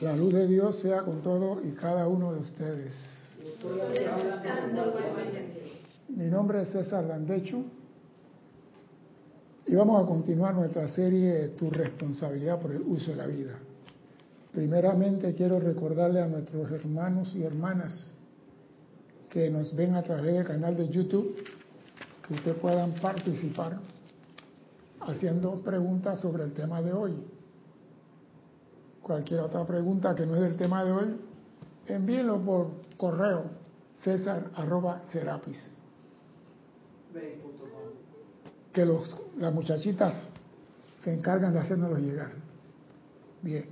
La luz de Dios sea con todo y cada uno de ustedes. Mi nombre es César Landecho y vamos a continuar nuestra serie Tu responsabilidad por el uso de la vida. Primeramente quiero recordarle a nuestros hermanos y hermanas que nos ven a través del canal de YouTube que ustedes puedan participar haciendo preguntas sobre el tema de hoy cualquier otra pregunta que no es del tema de hoy, envíenlo por correo césar arroba serapis. Que los, las muchachitas se encargan de haciéndolos llegar. Bien.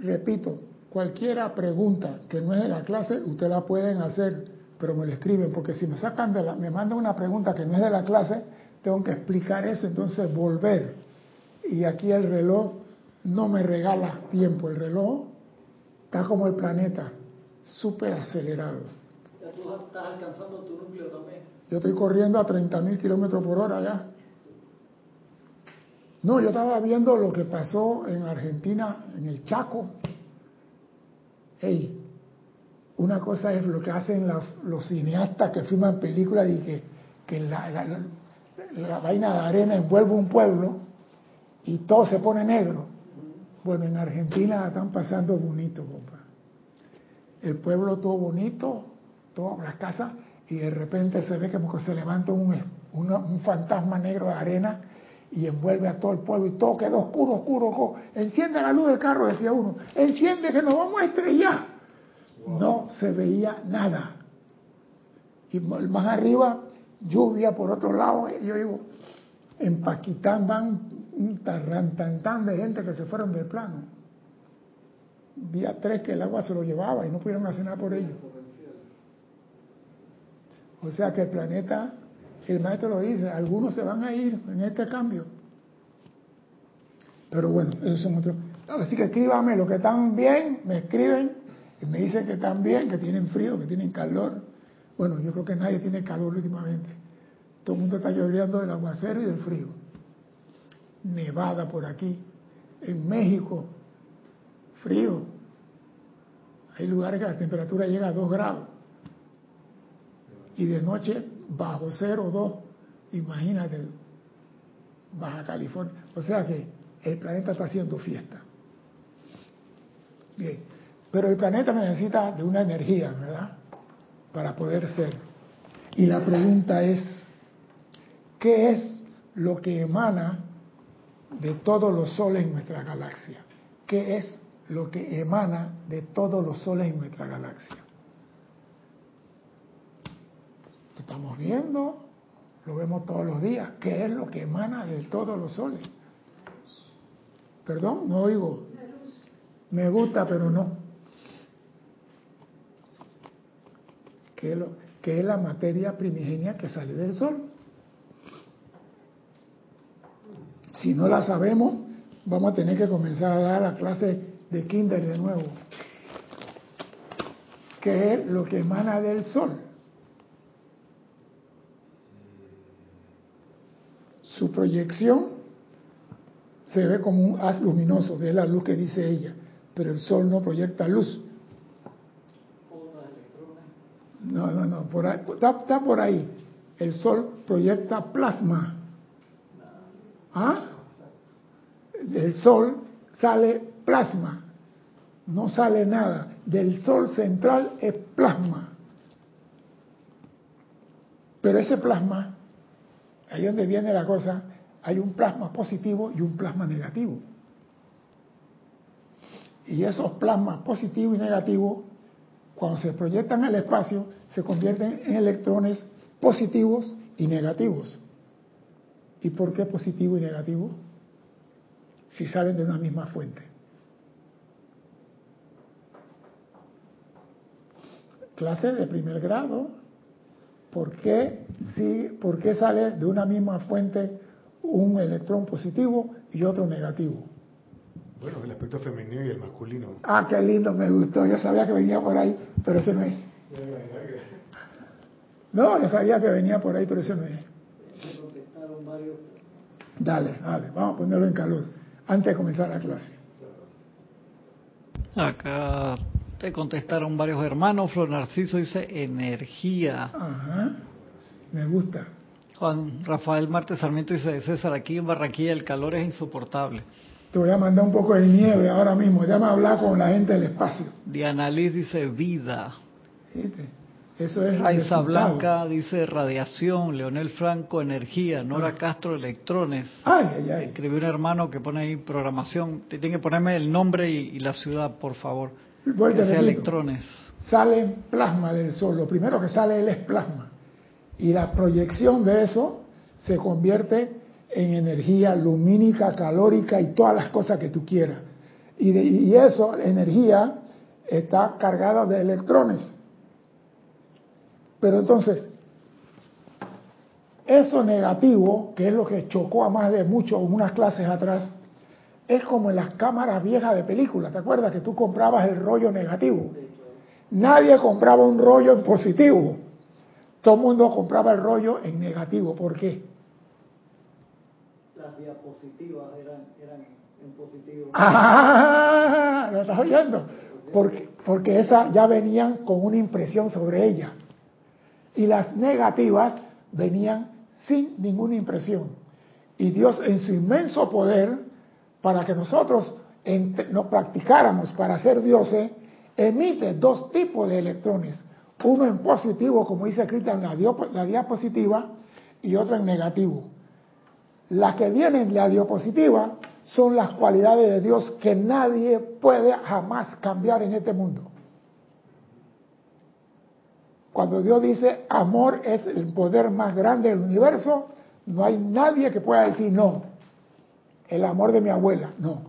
Repito, cualquiera pregunta que no es de la clase, ustedes la pueden hacer, pero me lo escriben, porque si me sacan de la, me mandan una pregunta que no es de la clase, tengo que explicar eso, entonces volver. Y aquí el reloj no me regala tiempo. El reloj está como el planeta, súper acelerado. Ya tú estás alcanzando tu núcleo también. Yo estoy corriendo a 30.000 kilómetros por hora ya. No, yo estaba viendo lo que pasó en Argentina, en el Chaco. Hey, una cosa es lo que hacen los cineastas que filman películas y que, que la, la vaina de arena envuelve un pueblo y todo se pone negro. Bueno, en Argentina están pasando bonito, compa. El pueblo todo bonito, todas las casas, y de repente se ve como que se levanta un, un, fantasma negro de arena y envuelve a todo el pueblo y todo quedó oscuro, oscuro, oscuro. Enciende la luz del carro, decía uno. Enciende que nos vamos a estrellar. No se veía nada. Y más arriba, lluvia por otro lado. Y yo digo, en Paquistán van un tarrantantán de gente que se fueron del plano. Día tres que el agua se lo llevaba y no pudieron hacer nada por ello. O sea que el planeta, el maestro lo dice, algunos se van a ir en este cambio. Pero bueno, esos son otros. Así que escríbame los que están bien, me escriben y me dicen que están bien, que tienen frío, que tienen calor. Bueno, yo creo que nadie tiene calor últimamente. Todo el mundo está lloviendo del aguacero y del frío nevada por aquí. En México, frío. Hay lugares que la temperatura llega a 2 grados. Y de noche bajo 0 o 2. Imagínate, Baja California. O sea que el planeta está haciendo fiesta. Bien. Pero el planeta necesita de una energía, ¿verdad? Para poder ser. Y la pregunta es, ¿qué es lo que emana de todos los soles en nuestra galaxia. ¿Qué es lo que emana de todos los soles en nuestra galaxia? Lo estamos viendo, lo vemos todos los días. ¿Qué es lo que emana de todos los soles? Perdón, no oigo. Me gusta, pero no. ¿Qué es, lo, qué es la materia primigenia que sale del sol? Si no la sabemos, vamos a tener que comenzar a dar la clase de kinder de nuevo. ¿Qué es lo que emana del sol? Su proyección se ve como un haz luminoso, que es la luz que dice ella, pero el sol no proyecta luz. No, no, no, por está por ahí. El sol proyecta plasma. ¿Ah? Del sol sale plasma, no sale nada. Del sol central es plasma. Pero ese plasma, ahí donde viene la cosa, hay un plasma positivo y un plasma negativo. Y esos plasmas positivos y negativos, cuando se proyectan al espacio, se convierten en electrones positivos y negativos. ¿Y por qué positivo y negativo? Si salen de una misma fuente. Clase de primer grado. ¿Por qué, si, ¿Por qué sale de una misma fuente un electrón positivo y otro negativo? Bueno, el aspecto femenino y el masculino. Ah, qué lindo, me gustó. Yo sabía que venía por ahí, pero ese no es. No, yo sabía que venía por ahí, pero ese no es. Dale, dale, vamos a ponerlo en calor antes de comenzar la clase. Acá te contestaron varios hermanos. Flor Narciso dice energía. Ajá, me gusta. Juan Rafael Marte Sarmiento dice, César, aquí en Barranquilla el calor es insoportable. Te voy a mandar un poco de nieve ahora mismo. Déjame hablar con la gente del espacio. Diana Liz dice vida. ¿Viste? Eso es Raiza resultado. Blanca dice radiación. Leonel Franco energía. Nora Castro electrones. Ay, ay, ay. Escribió un hermano que pone ahí programación. Tiene que ponerme el nombre y, y la ciudad, por favor. Vuelvo que sea electrones. Sale plasma del sol. Lo primero que sale él es plasma. Y la proyección de eso se convierte en energía lumínica, calórica y todas las cosas que tú quieras. Y, de- y eso, energía, está cargada de electrones. Pero entonces, eso negativo, que es lo que chocó a más de muchos unas clases atrás, es como en las cámaras viejas de película. ¿Te acuerdas que tú comprabas el rollo negativo? Nadie compraba un rollo en positivo. Todo el mundo compraba el rollo en negativo. ¿Por qué? Las diapositivas eran, eran en positivo. ¡Ah! ¿Lo estás oyendo? Porque, porque esas ya venían con una impresión sobre ella. Y las negativas venían sin ninguna impresión. Y Dios en su inmenso poder, para que nosotros nos practicáramos para ser dioses, emite dos tipos de electrones. Uno en positivo, como dice escrita en la, la diapositiva, y otro en negativo. Las que vienen de la diapositiva son las cualidades de Dios que nadie puede jamás cambiar en este mundo. Cuando Dios dice amor es el poder más grande del universo, no hay nadie que pueda decir no. El amor de mi abuela, no.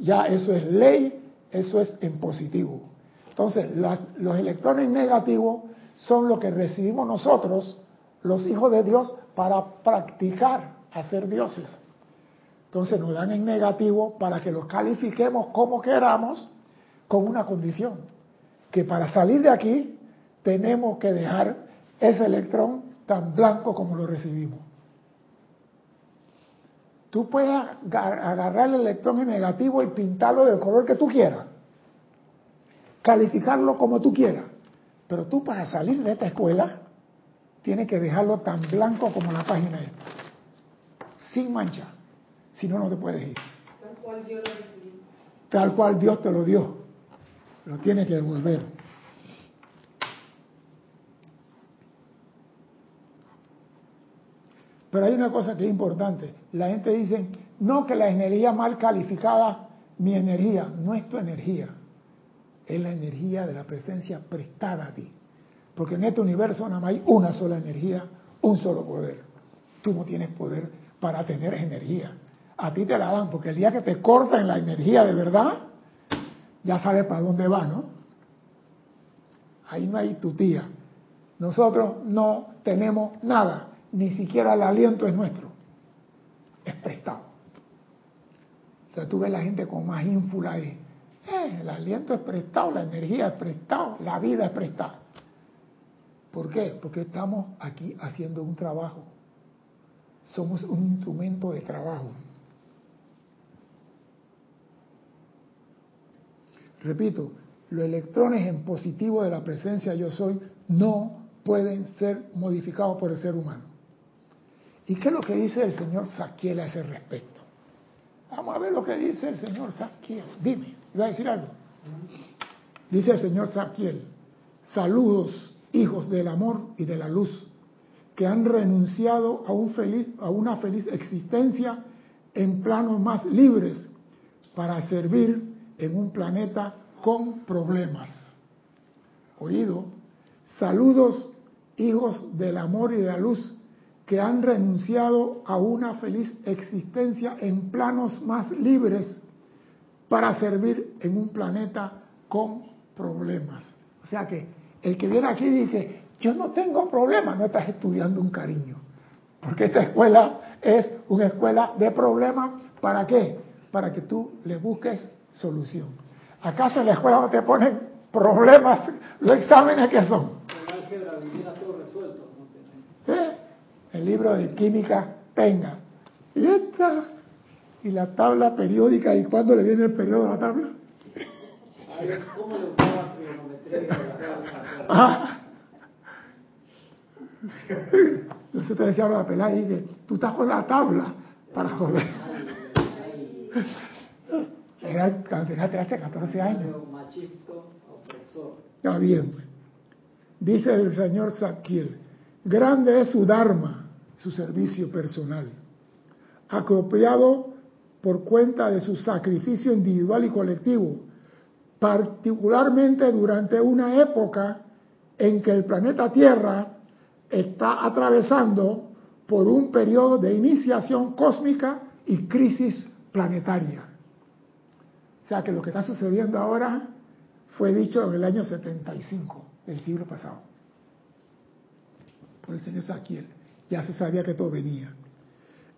Ya eso es ley, eso es en positivo. Entonces, los electrones negativos son lo que recibimos nosotros, los hijos de Dios, para practicar a ser dioses. Entonces nos dan en negativo para que los califiquemos como queramos con una condición, que para salir de aquí tenemos que dejar ese electrón tan blanco como lo recibimos. Tú puedes aga- agarrar el electrón en negativo y pintarlo del color que tú quieras, calificarlo como tú quieras, pero tú para salir de esta escuela tienes que dejarlo tan blanco como la página esta, sin mancha, si no, no te puedes ir. Tal cual lo recibí. tal cual Dios te lo dio. Lo tienes que devolver. Pero hay una cosa que es importante. La gente dice, no que la energía mal calificada, mi energía, no es tu energía. Es la energía de la presencia prestada a ti. Porque en este universo nada más hay una sola energía, un solo poder. Tú no tienes poder para tener energía. A ti te la dan, porque el día que te cortan la energía de verdad, ya sabes para dónde va, ¿no? Ahí no hay tu tía. Nosotros no tenemos nada, ni siquiera el aliento es nuestro, es prestado. Entonces tú ves la gente con más ínfula ahí. Eh, el aliento es prestado, la energía es prestado, la vida es prestada. ¿Por qué? Porque estamos aquí haciendo un trabajo. Somos un instrumento de trabajo. Repito, los electrones en positivo de la presencia yo soy no pueden ser modificados por el ser humano. ¿Y qué es lo que dice el señor Saquiel a ese respecto? Vamos a ver lo que dice el señor Saquiel. Dime, ¿iba a decir algo? Dice el señor Saquiel, saludos hijos del amor y de la luz, que han renunciado a, un feliz, a una feliz existencia en planos más libres para servir en un planeta con problemas. Oído, saludos hijos del amor y de la luz que han renunciado a una feliz existencia en planos más libres para servir en un planeta con problemas. O sea que el que viene aquí dice, yo no tengo problemas, no estás estudiando un cariño. Porque esta escuela es una escuela de problemas. ¿Para qué? Para que tú le busques solución. ¿Acaso en la escuela no te ponen problemas, los exámenes que son? ¿Eh? El libro de química tenga. Y esta, y la tabla periódica, ¿y cuándo le viene el periodo de la tabla? ¿Cómo le gustaba trigonometría? Ah. Entonces te decía la pelada y que tú estás con la tabla para joder. Era cuando tenía 13, 14 años. Está bien. pues. Dice el señor Sakir, grande es su Dharma, su servicio personal, apropiado por cuenta de su sacrificio individual y colectivo, particularmente durante una época en que el planeta Tierra está atravesando por un periodo de iniciación cósmica y crisis planetaria. O sea que lo que está sucediendo ahora fue dicho en el año 75 del siglo pasado por el señor Saquiel. Ya se sabía que todo venía.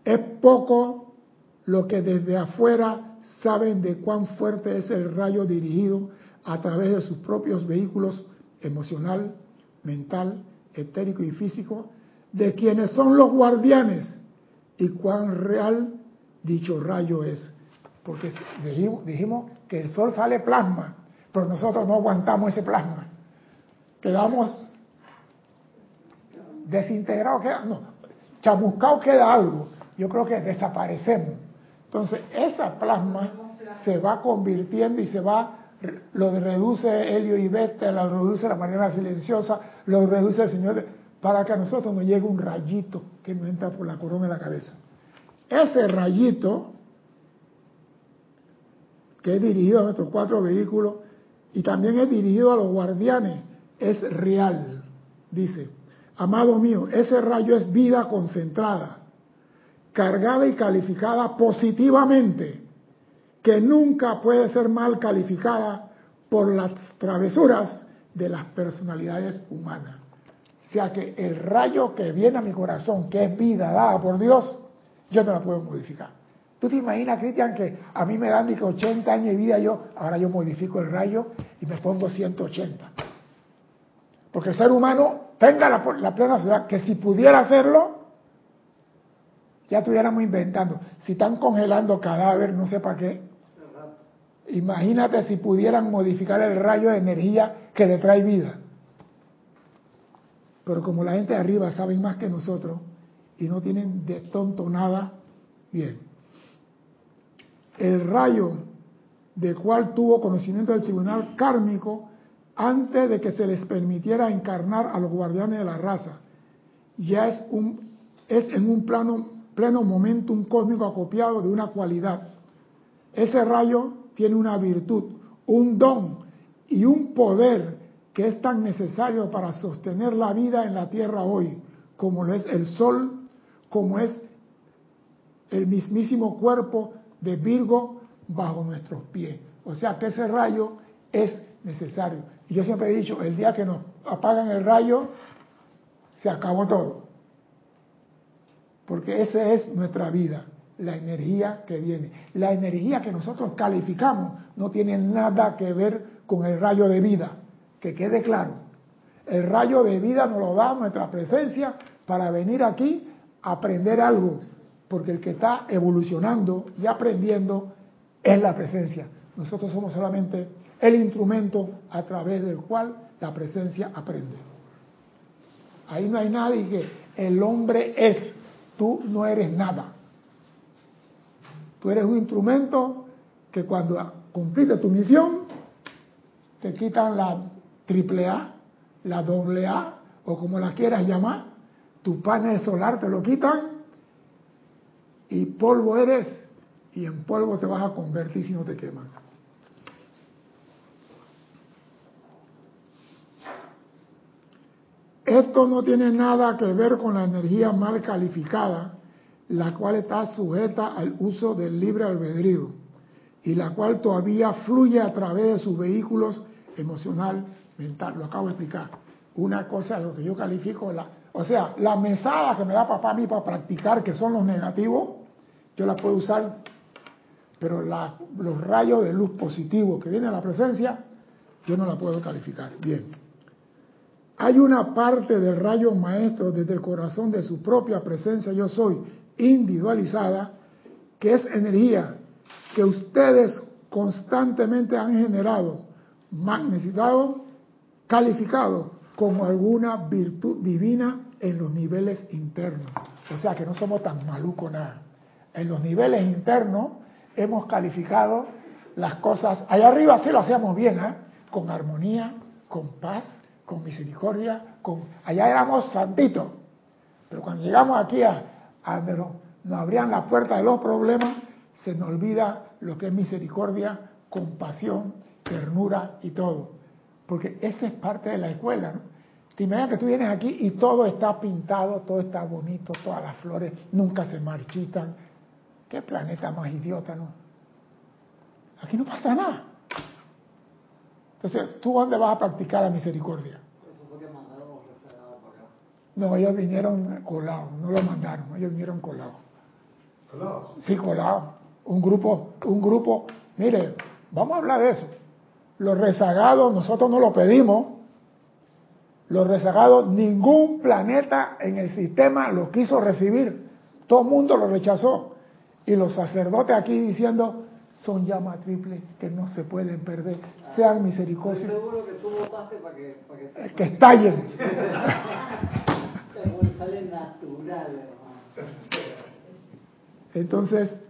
Es poco lo que desde afuera saben de cuán fuerte es el rayo dirigido a través de sus propios vehículos emocional, mental, etérico y físico, de quienes son los guardianes y cuán real dicho rayo es. Porque dijimos, dijimos que el sol sale plasma, pero nosotros no aguantamos ese plasma. Quedamos desintegrados, queda, no, chamuscado queda algo. Yo creo que desaparecemos. Entonces, esa plasma se va convirtiendo y se va, lo reduce helio y beta, lo reduce la manera silenciosa, lo reduce el Señor, para que a nosotros nos llegue un rayito que nos entra por la corona de la cabeza. Ese rayito, que es dirigido a nuestros cuatro vehículos y también es dirigido a los guardianes, es real, dice. Amado mío, ese rayo es vida concentrada, cargada y calificada positivamente, que nunca puede ser mal calificada por las travesuras de las personalidades humanas. O sea que el rayo que viene a mi corazón, que es vida dada por Dios, yo no la puedo modificar. ¿Tú te imaginas, Cristian, que a mí me dan que 80 años de vida, yo ahora yo modifico el rayo y me pongo 180? Porque el ser humano tenga la, plena ciudad, que si pudiera hacerlo, ya estuviéramos inventando. Si están congelando cadáver, no sé para qué. Imagínate si pudieran modificar el rayo de energía que le trae vida. Pero como la gente de arriba sabe más que nosotros y no tienen de tonto nada, bien. El rayo de cual tuvo conocimiento del tribunal kármico antes de que se les permitiera encarnar a los guardianes de la raza, ya es, un, es en un plano, pleno momentum cósmico acopiado de una cualidad. Ese rayo tiene una virtud, un don y un poder que es tan necesario para sostener la vida en la tierra hoy, como lo es el sol, como es el mismísimo cuerpo de Virgo bajo nuestros pies. O sea que ese rayo es necesario. Y yo siempre he dicho, el día que nos apagan el rayo, se acabó todo. Porque esa es nuestra vida, la energía que viene. La energía que nosotros calificamos no tiene nada que ver con el rayo de vida, que quede claro. El rayo de vida nos lo da nuestra presencia para venir aquí a aprender algo, porque el que está evolucionando y aprendiendo es la presencia. Nosotros somos solamente el instrumento a través del cual la presencia aprende. Ahí no hay nadie que el hombre es, tú no eres nada. Tú eres un instrumento que cuando cumpliste tu misión, te quitan la triple A, la doble A, o como la quieras llamar, tu panel solar te lo quitan y polvo eres y en polvo te vas a convertir si no te queman. Esto no tiene nada que ver con la energía mal calificada, la cual está sujeta al uso del libre albedrío y la cual todavía fluye a través de sus vehículos emocional, mental. Lo acabo de explicar. Una cosa es lo que yo califico, la, o sea, la mesada que me da papá a mí para practicar, que son los negativos, yo la puedo usar, pero la, los rayos de luz positivos que vienen a la presencia, yo no la puedo calificar. Bien. Hay una parte del rayo maestro desde el corazón de su propia presencia yo soy, individualizada, que es energía que ustedes constantemente han generado más necesitados, calificados como alguna virtud divina en los niveles internos. O sea que no somos tan malucos nada. En los niveles internos hemos calificado las cosas. Allá arriba sí lo hacíamos bien, ¿eh? con armonía, con paz, con misericordia. Allá éramos santitos. Pero cuando llegamos aquí a, a nos abrían la puerta de los problemas, se nos olvida lo que es misericordia, compasión, ternura y todo. Porque esa es parte de la escuela, ¿no? Te imaginas que tú vienes aquí y todo está pintado, todo está bonito, todas las flores nunca se marchitan. ¿Qué planeta más idiota, no? Aquí no pasa nada. Entonces, ¿tú dónde vas a practicar la misericordia? Eso fue que mandaron los rezagados para acá. No, ellos vinieron colados, no lo mandaron, ellos vinieron colados. ¿Colados? Sí, colados. Un grupo, un grupo, mire, vamos a hablar de eso. Los rezagados nosotros no lo pedimos. Los rezagados, ningún planeta en el sistema lo quiso recibir. Todo el mundo lo rechazó. Y los sacerdotes aquí diciendo, son llamas triples que no se pueden perder. Sean misericordiosos. seguro que tú votaste para que, para que, Que estallen. sale natural, hermano. Entonces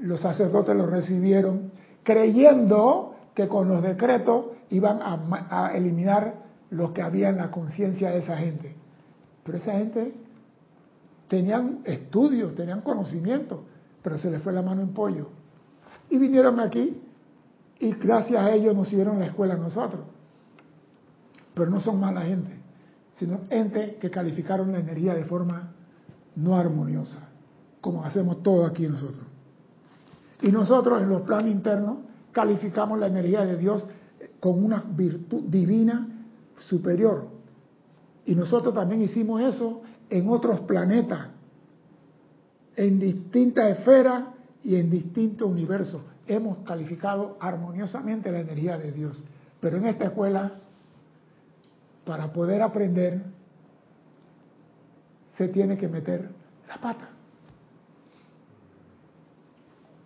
los sacerdotes lo recibieron creyendo que con los decretos iban a, a eliminar lo que había en la conciencia de esa gente. Pero esa gente tenían estudios, tenían conocimiento, pero se les fue la mano en pollo. Y vinieron aquí y gracias a ellos nos siguieron la escuela a nosotros. Pero no son mala gente, sino gente que calificaron la energía de forma no armoniosa, como hacemos todo aquí nosotros. Y nosotros en los planos internos calificamos la energía de Dios con una virtud divina superior. Y nosotros también hicimos eso en otros planetas, en distintas esferas y en distintos universos. Hemos calificado armoniosamente la energía de Dios. Pero en esta escuela, para poder aprender, se tiene que meter la pata.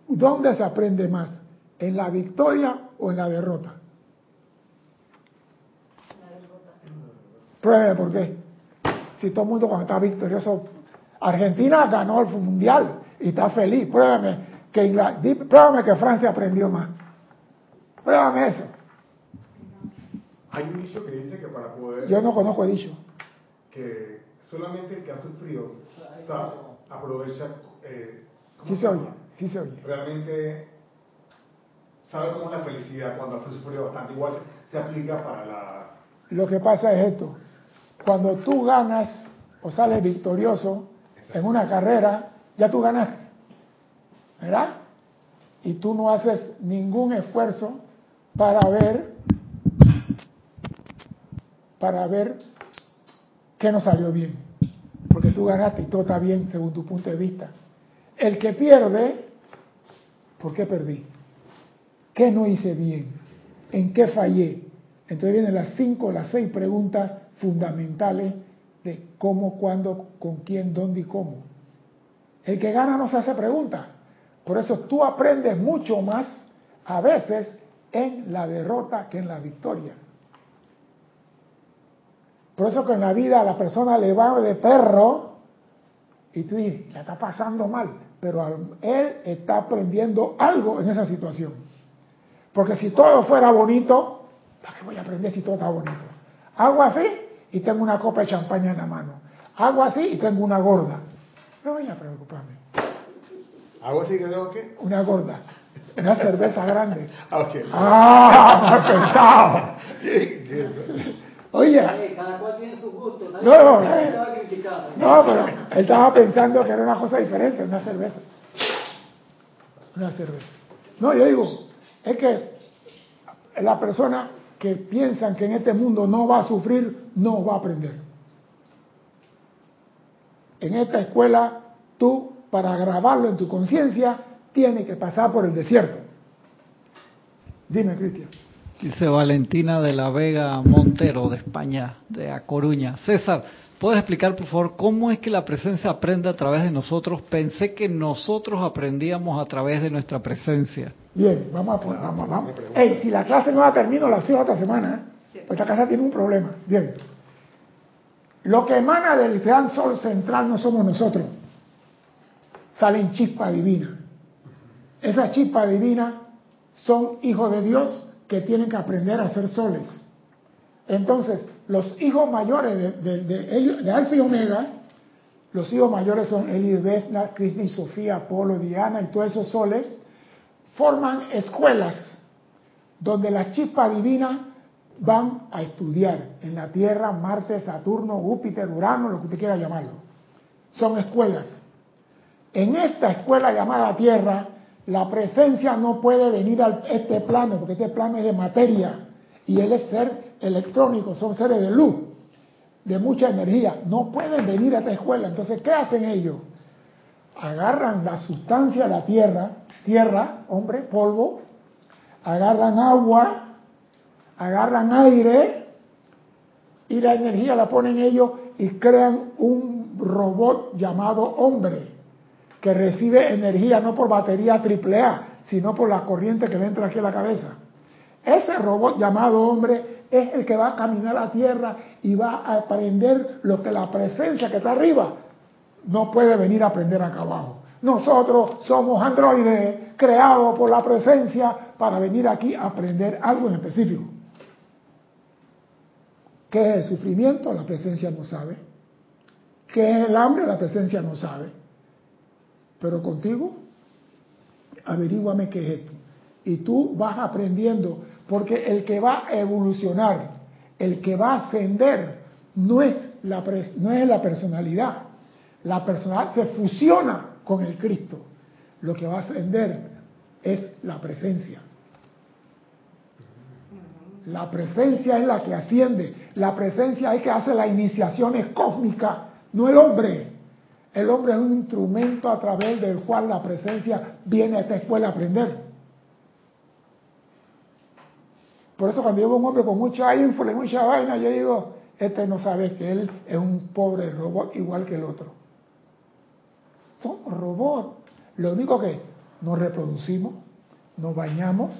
¿Dónde se aprende más? ¿En la victoria o en la derrota? Pruebe por qué. Si todo el mundo cuando está victorioso, Argentina ganó el mundial y está feliz. Pruébame que, Ingla- di- pruébame que Francia aprendió más. Pruébame eso. Hay un dicho que dice que para poder... Yo no conozco el dicho. Que solamente el que ha sufrido sabe, aprovecha... Eh, ¿cómo Sí se oye, sí se oye. Realmente sabe cómo es la felicidad cuando ha sufrido bastante. Igual se aplica para la... Lo que pasa es esto. Cuando tú ganas o sales victorioso en una carrera, ya tú ganaste. ¿Verdad? Y tú no haces ningún esfuerzo para ver para ver qué no salió bien. Porque tú ganaste y todo está bien según tu punto de vista. El que pierde, ¿por qué perdí? ¿Qué no hice bien? ¿En qué fallé? Entonces vienen las cinco, las seis preguntas fundamentales de cómo, cuándo, con quién, dónde y cómo. El que gana no se hace preguntas. Por eso tú aprendes mucho más a veces en la derrota que en la victoria. Por eso que en la vida a la persona le va de perro y tú dices, la está pasando mal, pero él está aprendiendo algo en esa situación. Porque si todo fuera bonito, ¿para qué voy a aprender si todo está bonito? Hago así y tengo una copa de champaña en la mano. Hago así y tengo una gorda. No voy a preocuparme. ¿Algo así que tengo que...? Una gorda. Una cerveza grande. Ah, ok. ¡Ah! mal pensado. Oye, cada cual tiene su gusto. No, no, no, pero él estaba pensando que era una cosa diferente, una cerveza. Una cerveza. No, yo digo, es que la persona que piensa que en este mundo no va a sufrir, no va a aprender. En esta escuela, tú, para grabarlo en tu conciencia, tienes que pasar por el desierto. Dime, Cristian. Dice Valentina de la Vega Montero de España, de A Coruña. César, ¿Puedes explicar, por favor, cómo es que la presencia aprende a través de nosotros? Pensé que nosotros aprendíamos a través de nuestra presencia. Bien, vamos a poner, vamos, vamos. Ey, si la clase no la termino, la sigo esta semana, ¿eh? Pues esta casa tiene un problema. Bien. Lo que emana del gran sol central no somos nosotros. Salen chispas divinas. Esas chispas divinas son hijos de Dios que tienen que aprender a ser soles. Entonces, los hijos mayores de, de, Alfa y Omega, los hijos mayores son Elio, Vesna, Krishna y Sofía, Apolo, Diana y todos esos soles, forman escuelas donde las chispas divinas van a estudiar en la Tierra, Marte, Saturno, Júpiter, Urano, lo que usted quiera llamarlo. Son escuelas. En esta escuela llamada Tierra, la presencia no puede venir a este plano, porque este plano es de materia y él es ser electrónico, son seres de luz, de mucha energía. No pueden venir a esta escuela. Entonces, ¿qué hacen ellos? Agarran la sustancia de la Tierra, tierra, hombre, polvo, agarran agua, agarran aire y la energía la ponen ellos y crean un robot llamado hombre que recibe energía no por batería AAA, sino por la corriente que le entra aquí a la cabeza. Ese robot llamado hombre es el que va a caminar a tierra y va a aprender lo que la presencia que está arriba no puede venir a aprender acá abajo. Nosotros somos androides creados por la presencia para venir aquí a aprender algo en específico. ¿Qué es el sufrimiento? La presencia no sabe. ¿Qué es el hambre? La presencia no sabe. Pero contigo, averíguame qué es esto. Y tú vas aprendiendo, porque el que va a evolucionar, el que va a ascender, no es la, no es la personalidad. La personalidad se fusiona con el Cristo. Lo que va a ascender es la presencia. La presencia es la que asciende. La presencia es que hace las iniciaciones cósmicas, no el hombre. El hombre es un instrumento a través del cual la presencia viene a esta escuela a aprender. Por eso cuando yo veo un hombre con mucha ínfula y mucha vaina, yo digo, este no sabe que él es un pobre robot igual que el otro. Somos robots. Lo único que nos reproducimos, nos bañamos,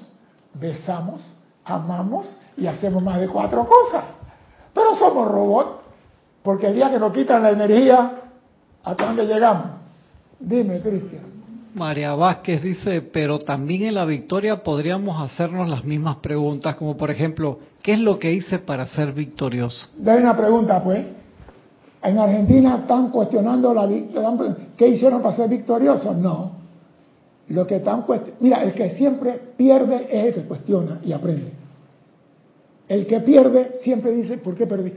besamos, amamos y hacemos más de cuatro cosas. Pero somos robots, porque el día que nos quitan la energía, ¿hasta dónde llegamos? Dime, Cristian. María Vázquez dice, pero también en la victoria podríamos hacernos las mismas preguntas, como por ejemplo, ¿qué es lo que hice para ser victorioso? Dale una pregunta, pues. En Argentina están cuestionando la qué hicieron para ser victoriosos. No. Lo que están mira, el que siempre pierde es el que cuestiona y aprende. El que pierde siempre dice, ¿por qué perdí?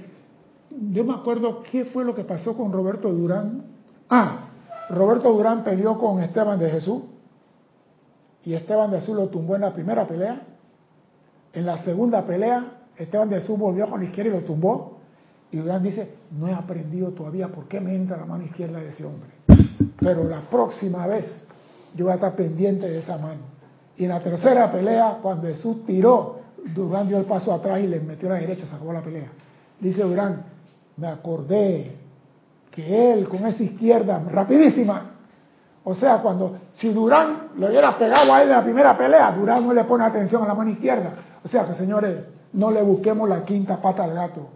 Yo me acuerdo qué fue lo que pasó con Roberto Durán. Ah, Roberto Durán peleó con Esteban de Jesús y Esteban de Jesús lo tumbó en la primera pelea. En la segunda pelea, Esteban de Jesús volvió con la izquierda y lo tumbó. Y Durán dice, no he aprendido todavía por qué me entra la mano izquierda de ese hombre. Pero la próxima vez yo voy a estar pendiente de esa mano. Y en la tercera pelea, cuando Jesús tiró, Durán dio el paso atrás y le metió la derecha, se acabó la pelea. Dice Durán, me acordé que él con esa izquierda rapidísima, o sea, cuando si Durán le hubiera pegado a él en la primera pelea, Durán no le pone atención a la mano izquierda. O sea que señores, no le busquemos la quinta pata al gato.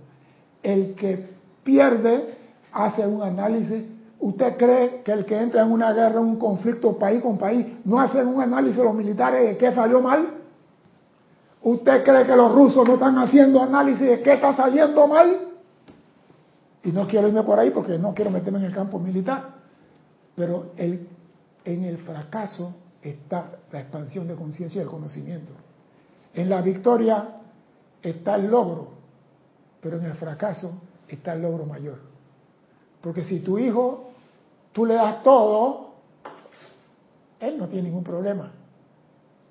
El que pierde hace un análisis. ¿Usted cree que el que entra en una guerra, en un conflicto país con país, no hacen un análisis los militares de qué salió mal? ¿Usted cree que los rusos no están haciendo análisis de qué está saliendo mal? Y no quiero irme por ahí porque no quiero meterme en el campo militar. Pero el, en el fracaso está la expansión de conciencia y el conocimiento. En la victoria está el logro, pero en el fracaso está el logro mayor. Porque si tu hijo, tú le das todo, él no tiene ningún problema.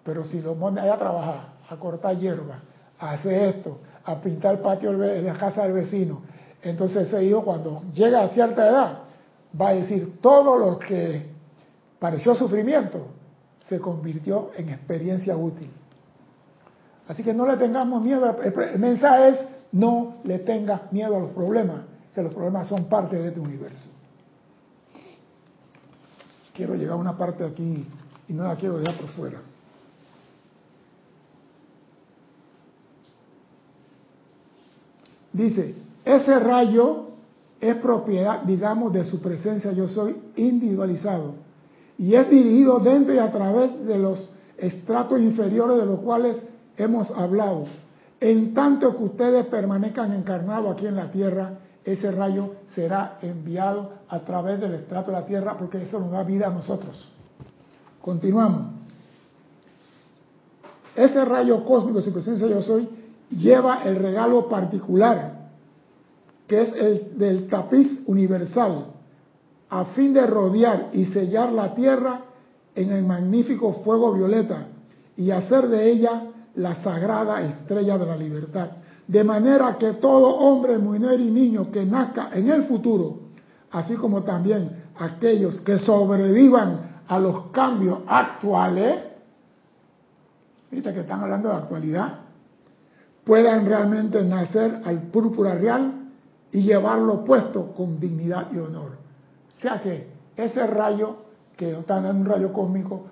Pero si lo mandas a trabajar, a cortar hierba, a hacer esto, a pintar el patio de la casa del vecino, entonces ese hijo cuando llega a cierta edad va a decir todo lo que pareció sufrimiento se convirtió en experiencia útil. Así que no le tengamos miedo, el mensaje es no le tengas miedo a los problemas. que los problemas son parte de este universo. Quiero llegar a una parte aquí y no la quiero dejar por fuera. Dice, ese rayo es propiedad, digamos, de su presencia, yo soy individualizado, y es dirigido dentro y a través de los estratos inferiores de los cuales hemos hablado. En tanto que ustedes permanezcan encarnados aquí en la tierra, ese rayo será enviado a través del estrato de la tierra porque eso nos da vida a nosotros. Continuamos. Ese rayo cósmico, su presencia yo soy, lleva el regalo particular, que es el del tapiz universal, a fin de rodear y sellar la tierra en el magnífico fuego violeta y hacer de ella la sagrada estrella de la libertad. De manera que todo hombre, mujer y niño que nazca en el futuro, así como también aquellos que sobrevivan a los cambios actuales, viste que están hablando de actualidad, puedan realmente nacer al púrpura real y llevarlo puesto con dignidad y honor. O sea que ese rayo, que está en un rayo cósmico,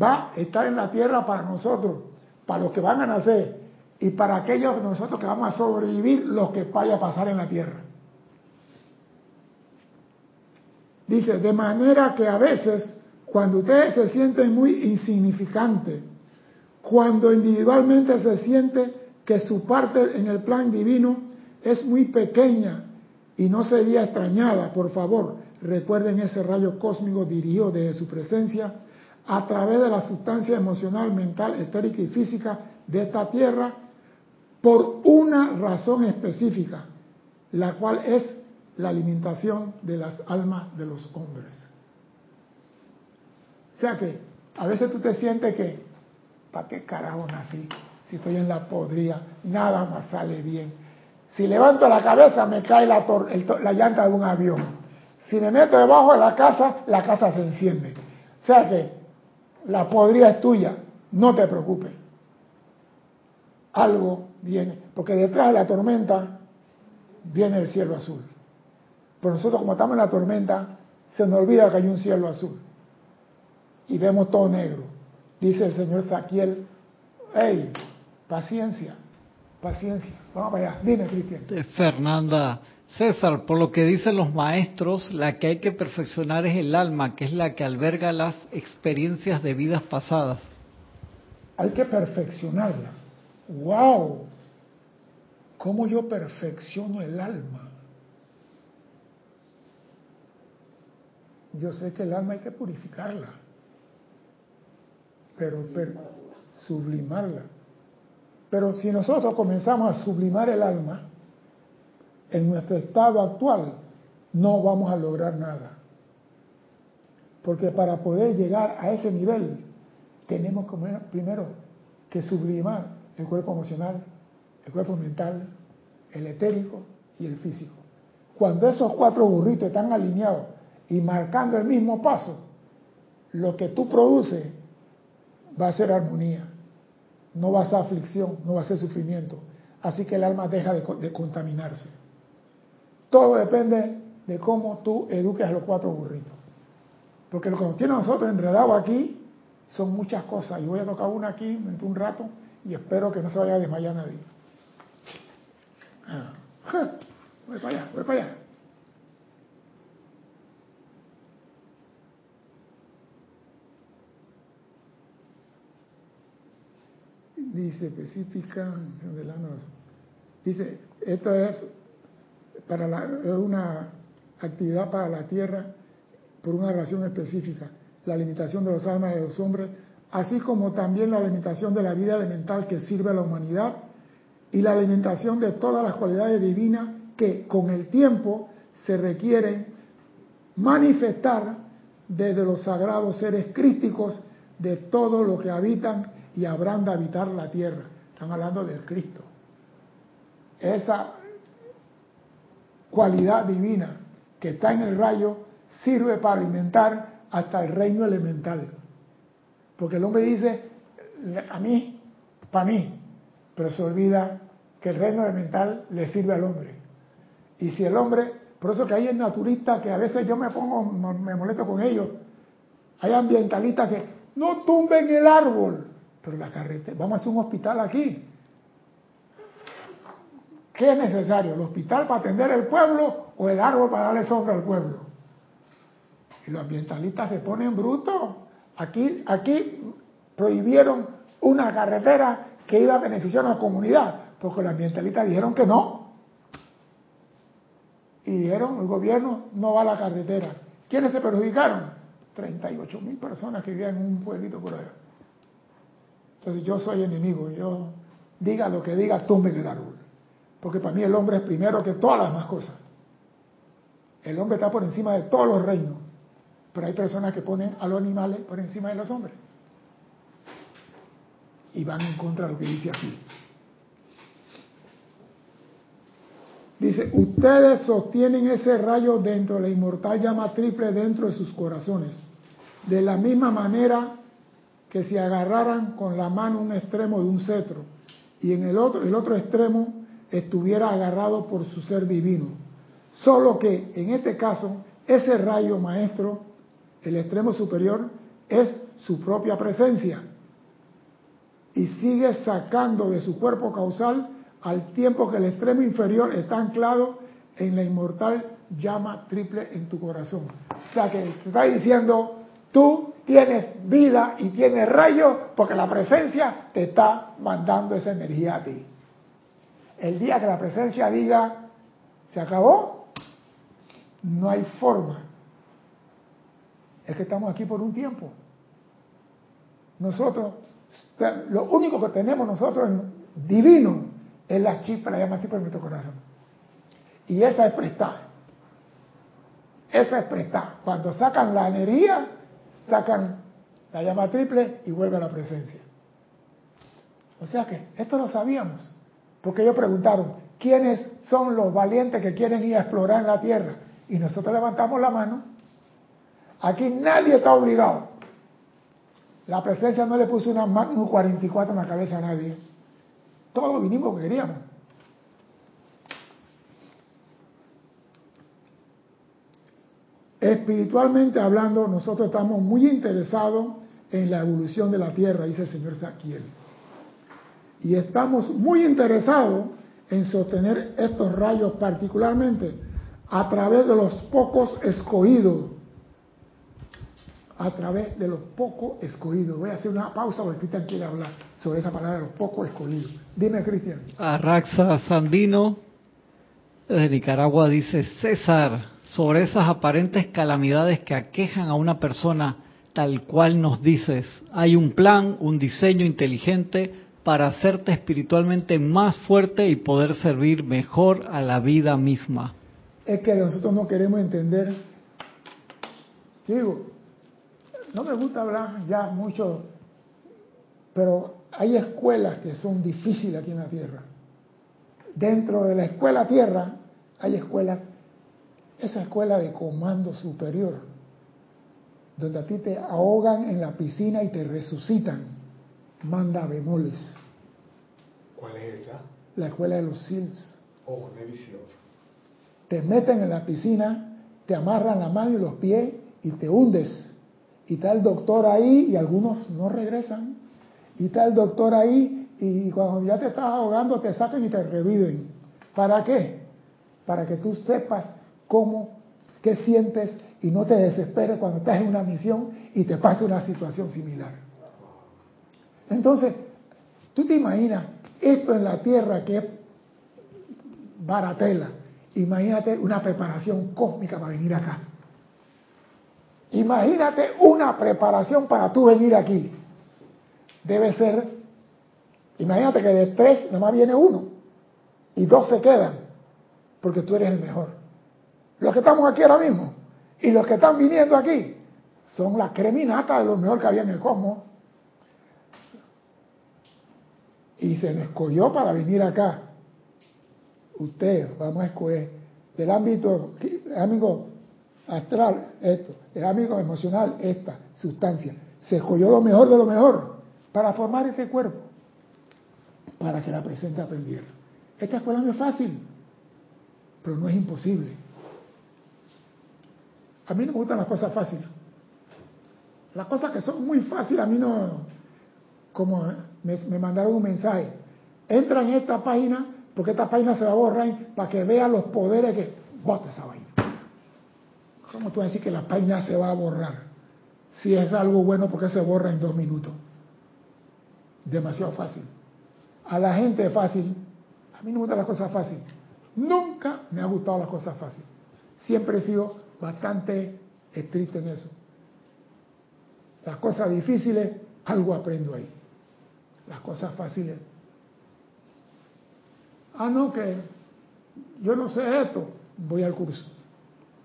va a estar en la tierra para nosotros, para los que van a nacer y para aquellos de nosotros que vamos a sobrevivir los que vaya a pasar en la tierra. Dice, de manera que a veces, cuando ustedes se sienten muy insignificantes, cuando individualmente se siente que su parte en el plan divino es muy pequeña y no sería extrañada, por favor, recuerden ese rayo cósmico dirigido desde su presencia a través de la sustancia emocional, mental, etérica y física de esta tierra por una razón específica, la cual es la alimentación de las almas de los hombres. O sea que a veces tú te sientes que, ¿para qué carajo nací? Si estoy en la podría, nada más sale bien. Si levanto la cabeza me cae la, la llanta de un avión. Si me meto debajo de la casa, la casa se enciende. O sea que la podría es tuya, no te preocupes. Algo viene, porque detrás de la tormenta viene el cielo azul. Pero nosotros como estamos en la tormenta, se nos olvida que hay un cielo azul. Y vemos todo negro. Dice el señor Saquiel, hey, paciencia, paciencia. Vamos para allá. Dime, Cristian. Fernanda, César, por lo que dicen los maestros, la que hay que perfeccionar es el alma, que es la que alberga las experiencias de vidas pasadas. Hay que perfeccionarla. ¡Wow! ¿Cómo yo perfecciono el alma? Yo sé que el alma hay que purificarla, pero, pero sublimarla. Pero si nosotros comenzamos a sublimar el alma, en nuestro estado actual, no vamos a lograr nada. Porque para poder llegar a ese nivel, tenemos primero que sublimar el cuerpo emocional, el cuerpo mental, el etérico y el físico. Cuando esos cuatro burritos están alineados y marcando el mismo paso, lo que tú produces va a ser armonía, no va a ser aflicción, no va a ser sufrimiento. Así que el alma deja de, contaminarse. Todo depende de cómo tú eduques a los cuatro burritos. Porque lo que nos tiene a nosotros enredados aquí son muchas cosas. Y voy a tocar una aquí dentro un rato y espero que no se vaya a desmayar nadie. Ah. Voy para allá, voy para allá. Dice específica, dice, esto es para una actividad para la tierra por una razón específica, la limitación de los almas de los hombres, así como también la alimentación de la vida elemental que sirve a la humanidad y la alimentación de todas las cualidades divinas que con el tiempo se requieren manifestar desde los sagrados seres crísticos de todo lo que habitan y habrán de habitar la tierra. Están hablando del Cristo. Esa cualidad divina que está en el rayo sirve para alimentar hasta el reino elemental. Porque el hombre dice, a mí, para mí, pero se olvida que el reino elemental le sirve al hombre. Y si el hombre, por eso que hay naturistas que a veces yo me pongo, me molesto con ellos, hay ambientalistas que no tumben el árbol, pero la carretera, vamos a hacer un hospital aquí. ¿Qué es necesario? ¿El hospital para atender el pueblo o el árbol para darle sombra al pueblo? Y los ambientalistas se ponen brutos. Aquí, aquí prohibieron una carretera que iba a beneficiar a la comunidad, porque los ambientalistas dijeron que no. Y dijeron, el gobierno no va a la carretera. ¿Quiénes se perjudicaron? 38 mil personas que vivían en un pueblito por allá. Entonces yo soy enemigo, yo diga lo que diga, tumben el árbol. Porque para mí el hombre es primero que todas las demás cosas. El hombre está por encima de todos los reinos. Pero hay personas que ponen a los animales por encima de los hombres. Y van en contra de lo que dice aquí. Dice, ustedes sostienen ese rayo dentro de la inmortal llama triple dentro de sus corazones. De la misma manera que si agarraran con la mano un extremo de un cetro y en el otro, el otro extremo estuviera agarrado por su ser divino. Solo que en este caso, ese rayo maestro, el extremo superior, es su propia presencia y sigue sacando de su cuerpo causal al tiempo que el extremo inferior está anclado en la inmortal llama triple en tu corazón. O sea que te está diciendo, tú tienes vida y tienes rayo porque la presencia te está mandando esa energía a ti. El día que la presencia diga, se acabó, no hay forma. Es que estamos aquí por un tiempo. Nosotros, lo único que tenemos nosotros divino es la chispa, la llama chispa de nuestro corazón. Y esa es prestada. Esa es prestada. Cuando sacan la energía, sacan la llama triple y vuelve a la presencia. O sea que esto lo sabíamos. Porque ellos preguntaron, ¿quiénes son los valientes que quieren ir a explorar la Tierra? Y nosotros levantamos la mano. Aquí nadie está obligado. La presencia no le puso una un 44 en la cabeza a nadie. Todos vinimos que queríamos. Espiritualmente hablando, nosotros estamos muy interesados en la evolución de la Tierra, dice el señor Saquiel. Y estamos muy interesados en sostener estos rayos particularmente a través de los pocos escogidos. A través de los pocos escogidos. Voy a hacer una pausa porque Cristian quiere hablar sobre esa palabra, los pocos escogidos. Dime, Cristian. Arraxa Sandino, de Nicaragua, dice, César, sobre esas aparentes calamidades que aquejan a una persona tal cual nos dices, hay un plan, un diseño inteligente para hacerte espiritualmente más fuerte y poder servir mejor a la vida misma. Es que nosotros no queremos entender. Digo, no me gusta hablar ya mucho, pero hay escuelas que son difíciles aquí en la Tierra. Dentro de la escuela Tierra hay escuelas, esa escuela de comando superior, donde a ti te ahogan en la piscina y te resucitan, manda bemoles. ¿Cuál es esa? La escuela de los SEALs. Oh, Seals. Te meten en la piscina, te amarran la mano y los pies y te hundes. Y está el doctor ahí y algunos no regresan. Y está el doctor ahí y cuando ya te estás ahogando te sacan y te reviven. ¿Para qué? Para que tú sepas cómo, qué sientes y no te desesperes cuando estás en una misión y te pase una situación similar. Entonces, tú te imaginas esto en la tierra que es baratela. Imagínate una preparación cósmica para venir acá. Imagínate una preparación para tú venir aquí. Debe ser, imagínate que de tres nada más viene uno y dos se quedan, porque tú eres el mejor. Los que estamos aquí ahora mismo y los que están viniendo aquí son la creminata de lo mejor que había en el cosmos. Y se me escogió para venir acá. Usted, vamos a escoger del ámbito, amigo astral, esto, el ámbito emocional, esta sustancia. Se escogió lo mejor de lo mejor para formar este cuerpo, para que la presente aprendiera. Esta escuela no es fácil. pero no es imposible. A mí no me gustan las cosas fáciles. Las cosas que son muy fáciles, a mí no... Como me, mandaron un mensaje, entra en esta página, porque esta página se va a borrar para que vea los poderes que... Bota esa vaina. ¿Cómo tú vas a decir que la página se va a borrar? Si es algo bueno, porque se borra en dos minutos? Demasiado fácil. A la gente es fácil. A mí no me gustan las cosas fáciles. Nunca me ha gustado las cosas fáciles. Siempre he sido bastante estricto en eso. Las cosas difíciles, algo aprendo ahí. Las cosas fáciles. Ah, no, que yo no sé esto. Voy al curso.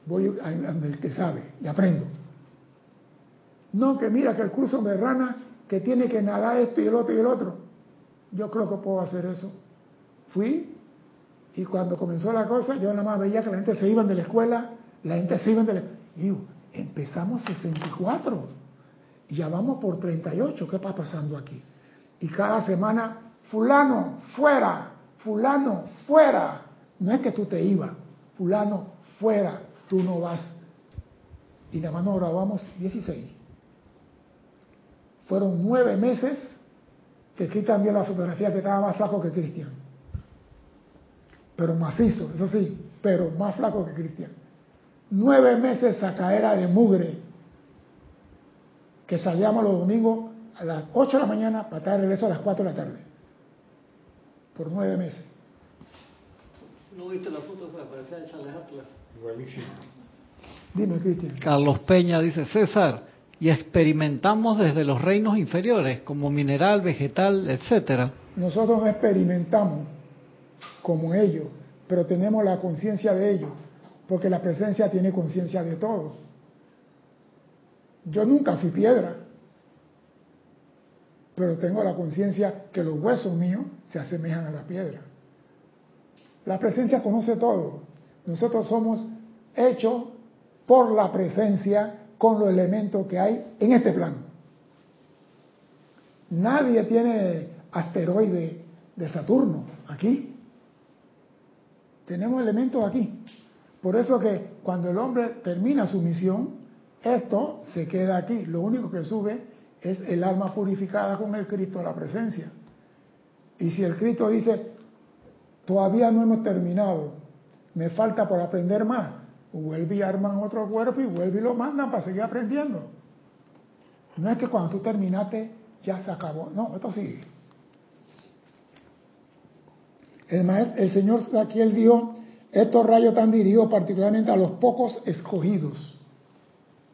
Voy al que sabe y aprendo. No, que mira que el curso me rana, que tiene que nadar esto y el otro y el otro. Yo creo que puedo hacer eso. Fui y cuando comenzó la cosa, yo nada más veía que la gente se iban de la escuela, la gente se la Y digo, empezamos 64 y ya vamos por 38. ¿Qué está pasando aquí? Y cada semana, fulano, fuera, fulano, fuera. No es que tú te ibas, fulano, fuera, tú no vas. Y nada más nos grabamos 16. Fueron nueve meses que Cristian vio la fotografía que estaba más flaco que Cristian. Pero macizo, eso sí, pero más flaco que Cristian. Nueve meses caer de mugre. Que salíamos los domingos a las 8 de la mañana para estar de regreso a las 4 de la tarde. Por nueve meses. ¿No viste la foto? Se parecía de Charles Atlas. Buenísimo. Dime, Cristian. Carlos Peña dice, César, y experimentamos desde los reinos inferiores, como mineral, vegetal, etcétera. Nosotros no experimentamos como ellos, pero tenemos la conciencia de ellos, porque la presencia tiene conciencia de todo. Yo nunca fui piedra, pero tengo la conciencia que los huesos míos se asemejan a la piedra. La presencia conoce todo. Nosotros somos hechos por la presencia con los elementos que hay en este plano. Nadie tiene asteroide de Saturno aquí. Tenemos elementos aquí. Por eso que cuando el hombre termina su misión, esto se queda aquí. Lo único que sube es el alma purificada con el Cristo de la presencia. Y si el Cristo dice, todavía no hemos terminado, me falta por aprender más, vuelve y arman otro cuerpo y vuelve y lo mandan para seguir aprendiendo. No es que cuando tú terminaste ya se acabó, no, esto sigue. El, el Señor aquí él dijo, estos rayos están dirigidos particularmente a los pocos escogidos.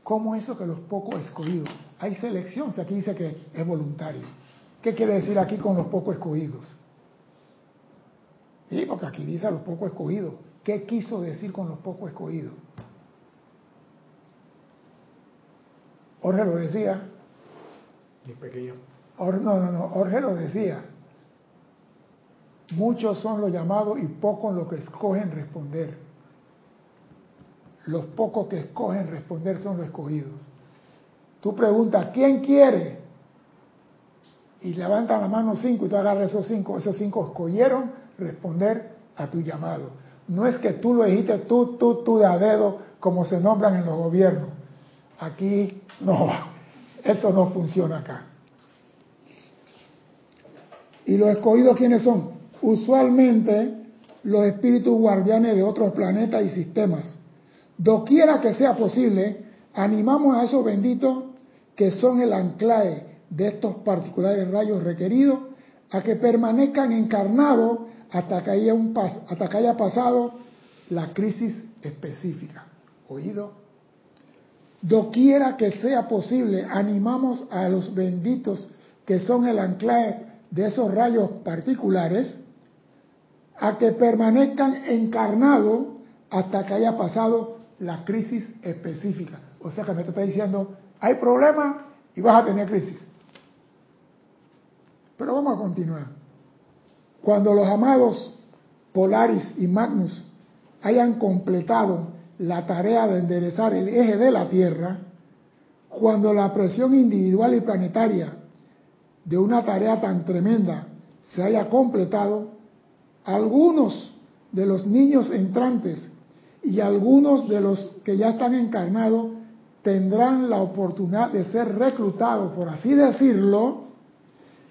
¿Cómo eso que los pocos escogidos? Hay selección, si aquí dice que es voluntario. ¿Qué quiere decir aquí con los pocos escogidos? Sí, porque aquí dice a los pocos escogidos. ¿Qué quiso decir con los pocos escogidos? Jorge lo decía. Y pequeño. no, no, no. Jorge lo decía. Muchos son los llamados y pocos los que escogen responder. Los pocos que escogen responder son los escogidos. Tú preguntas, ¿quién quiere? Y levantan la mano cinco y tú agarras esos cinco. Esos cinco escogieron responder a tu llamado. No es que tú lo dijiste tú, tú, tú de a dedo, como se nombran en los gobiernos. Aquí no, eso no funciona acá. ¿Y los escogidos quiénes son? Usualmente los espíritus guardianes de otros planetas y sistemas. Doquiera que sea posible, animamos a esos benditos que son el anclaje de estos particulares rayos requeridos a que permanezcan encarnados hasta que haya, un hasta que haya pasado la crisis específica. ¿Oído? Doquiera que sea posible, animamos a los benditos que son el anclaje de esos rayos particulares a que permanezcan encarnados hasta que haya pasado la crisis específica. O sea que me está diciendo, hay problema y vas a tener crisis. Pero vamos a continuar. Cuando los amados Polaris y Magnus hayan completado la tarea de enderezar el eje de la Tierra, cuando la presión individual y planetaria de una tarea tan tremenda se haya completado, algunos de los niños entrantes y algunos de los que ya están encarnados tendrán la oportunidad de ser reclutados, por así decirlo,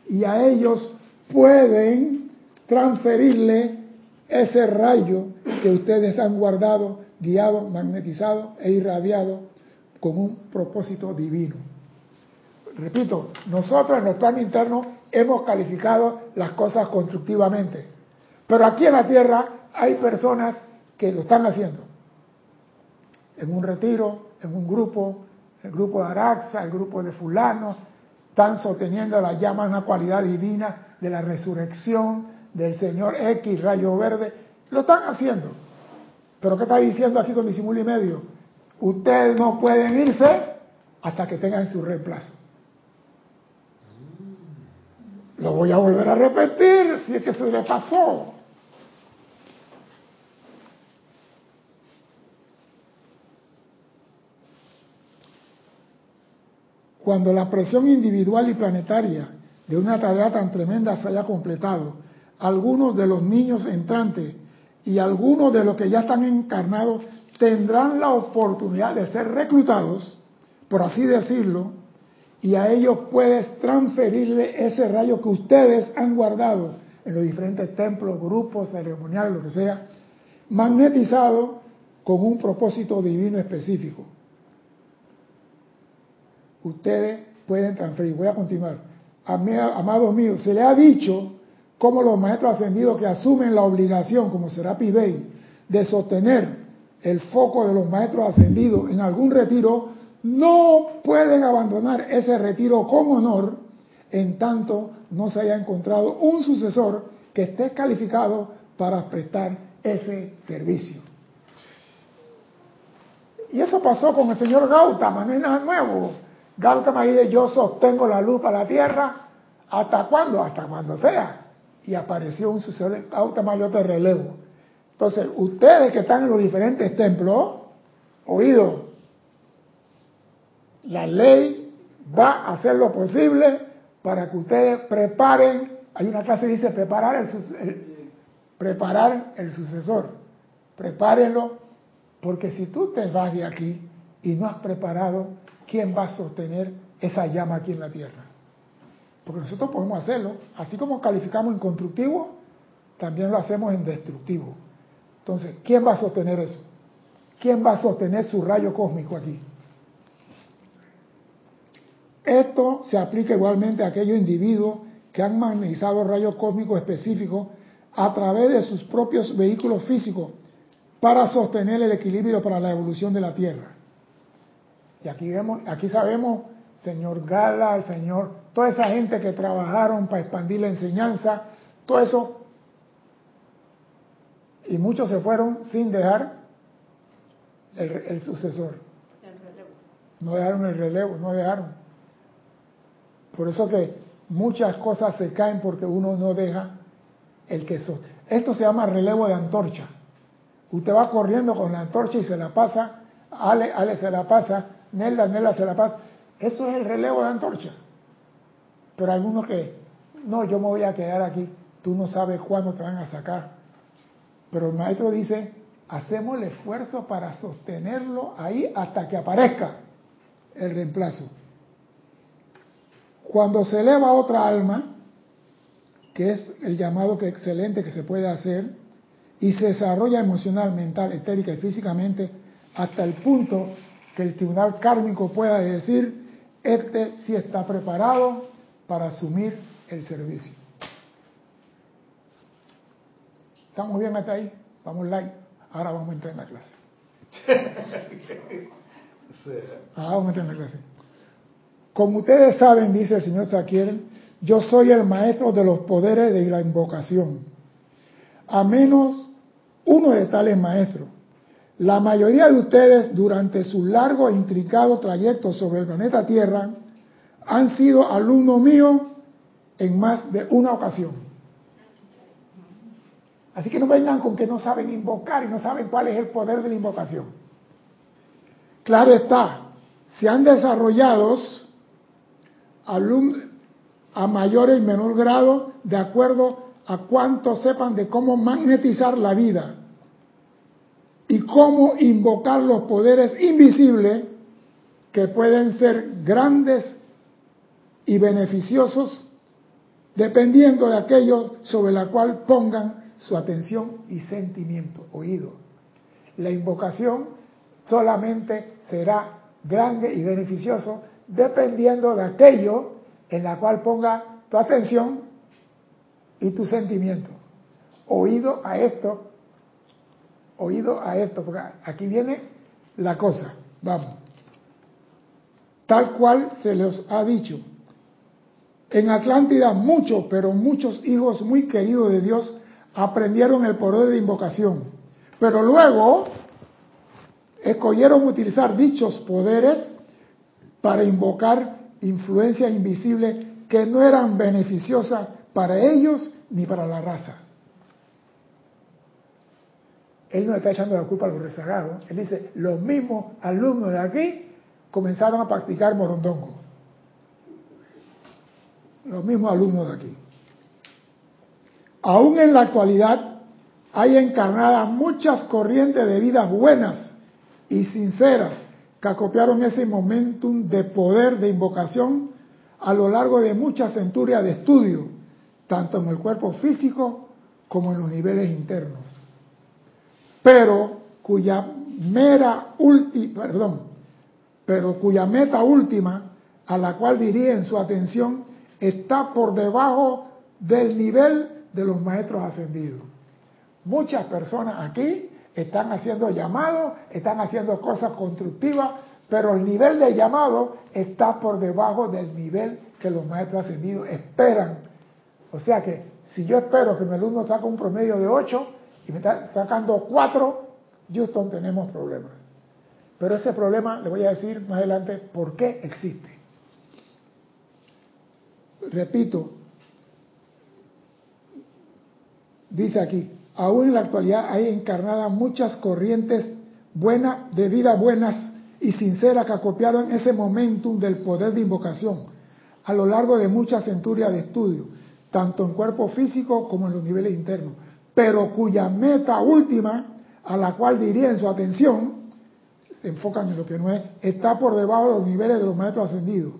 y a ellos pueden transferirle ese rayo que ustedes han guardado, guiado, magnetizado e irradiado con un propósito divino. Repito, nosotros en el plano interno hemos calificado las cosas constructivamente, pero aquí en la Tierra hay personas que lo están haciendo. En un retiro, en un grupo, el grupo de Araxa, el grupo de fulano, están sosteniendo la llama una cualidad divina de la resurrección del Señor X, rayo verde. Lo están haciendo. Pero ¿qué está diciendo aquí con disimulo y medio? Ustedes no pueden irse hasta que tengan su reemplazo. Lo voy a volver a repetir si es que se le pasó. Cuando la presión individual y planetaria de una tarea tan tremenda se haya completado, algunos de los niños entrantes y algunos de los que ya están encarnados tendrán la oportunidad de ser reclutados, por así decirlo, y a ellos puedes transferirle ese rayo que ustedes han guardado en los diferentes templos, grupos, ceremoniales, lo que sea, magnetizado con un propósito divino específico. Ustedes pueden transferir. Voy a continuar. Amados míos, se le ha dicho cómo los maestros ascendidos que asumen la obligación, como será Pibey, de sostener el foco de los maestros ascendidos en algún retiro, no pueden abandonar ese retiro con honor en tanto no se haya encontrado un sucesor que esté calificado para prestar ese servicio. Y eso pasó con el señor Gautama, no es nada nuevo. Gautama dice, yo sostengo la luz para la tierra, ¿hasta cuándo? Hasta cuando sea. Y apareció un sucesor, Gautama yo te relevo. Entonces, ustedes que están en los diferentes templos, oído, la ley va a hacer lo posible para que ustedes preparen, hay una clase que dice preparar el, preparar el sucesor, prepárenlo, porque si tú te vas de aquí y no has preparado, ¿quién va a sostener esa llama aquí en la tierra? Porque nosotros podemos hacerlo, así como calificamos en constructivo, también lo hacemos en destructivo. Entonces, ¿quién va a sostener eso? ¿Quién va a sostener su rayo cósmico aquí? Esto se aplica igualmente a aquellos individuos que han magnetizado rayos cósmicos específicos a través de sus propios vehículos físicos para sostener el equilibrio para la evolución de la Tierra. Y aquí vemos, aquí sabemos, señor Gala, el señor, toda esa gente que trabajaron para expandir la enseñanza, todo eso, y muchos se fueron sin dejar el, el sucesor. No dejaron el relevo, no dejaron. Por eso que muchas cosas se caen porque uno no deja el queso. Esto se llama relevo de antorcha. Usted va corriendo con la antorcha y se la pasa, Ale, Ale se la pasa, Nelda, Nelda se la pasa. Eso es el relevo de antorcha. Pero algunos que, no, yo me voy a quedar aquí, tú no sabes cuándo te van a sacar. Pero el maestro dice, hacemos el esfuerzo para sostenerlo ahí hasta que aparezca el reemplazo. Cuando se eleva otra alma, que es el llamado que excelente que se puede hacer, y se desarrolla emocional, mental, etérica y físicamente hasta el punto que el tribunal kármico pueda decir, este sí está preparado para asumir el servicio. ¿Estamos bien hasta ahí? Vamos live. Ahora vamos a entrar en la clase. Ahora vamos a entrar en la clase. Como ustedes saben, dice el señor Saquiel, yo soy el maestro de los poderes de la invocación. A menos uno de tales maestros. La mayoría de ustedes durante su largo e intricado trayecto sobre el planeta Tierra han sido alumnos míos en más de una ocasión. Así que no vengan con que no saben invocar y no saben cuál es el poder de la invocación. Claro está, se han desarrollado a mayor y menor grado de acuerdo a cuantos sepan de cómo magnetizar la vida y cómo invocar los poderes invisibles que pueden ser grandes y beneficiosos dependiendo de aquello sobre la cual pongan su atención y sentimiento, oído. La invocación solamente será grande y beneficioso dependiendo de aquello en la cual ponga tu atención y tu sentimiento. Oído a esto, oído a esto, porque aquí viene la cosa, vamos. Tal cual se les ha dicho. En Atlántida muchos, pero muchos hijos muy queridos de Dios aprendieron el poder de invocación. Pero luego escogieron utilizar dichos poderes para invocar influencias invisibles que no eran beneficiosas para ellos ni para la raza. Él no está echando la culpa a los rezagados. Él dice, los mismos alumnos de aquí comenzaron a practicar morondongo. Los mismos alumnos de aquí. Aún en la actualidad hay encarnadas muchas corrientes de vidas buenas y sinceras que acopiaron ese momentum de poder de invocación a lo largo de muchas centurias de estudio, tanto en el cuerpo físico como en los niveles internos. Pero cuya mera última, perdón, pero cuya meta última a la cual dirigen su atención está por debajo del nivel de los maestros ascendidos. Muchas personas aquí están haciendo llamados, están haciendo cosas constructivas, pero el nivel del llamado está por debajo del nivel que los maestros ascendidos esperan. O sea que si yo espero que mi alumno saque un promedio de 8 y me está sacando 4, Houston tenemos problemas. Pero ese problema le voy a decir más adelante por qué existe. Repito, dice aquí, aún en la actualidad hay encarnadas muchas corrientes buenas, de vida buenas y sinceras que acopiaron ese momentum del poder de invocación a lo largo de muchas centurias de estudio, tanto en cuerpo físico como en los niveles internos, pero cuya meta última a la cual dirigen su atención se enfocan en lo que no es, está por debajo de los niveles de los maestros ascendidos.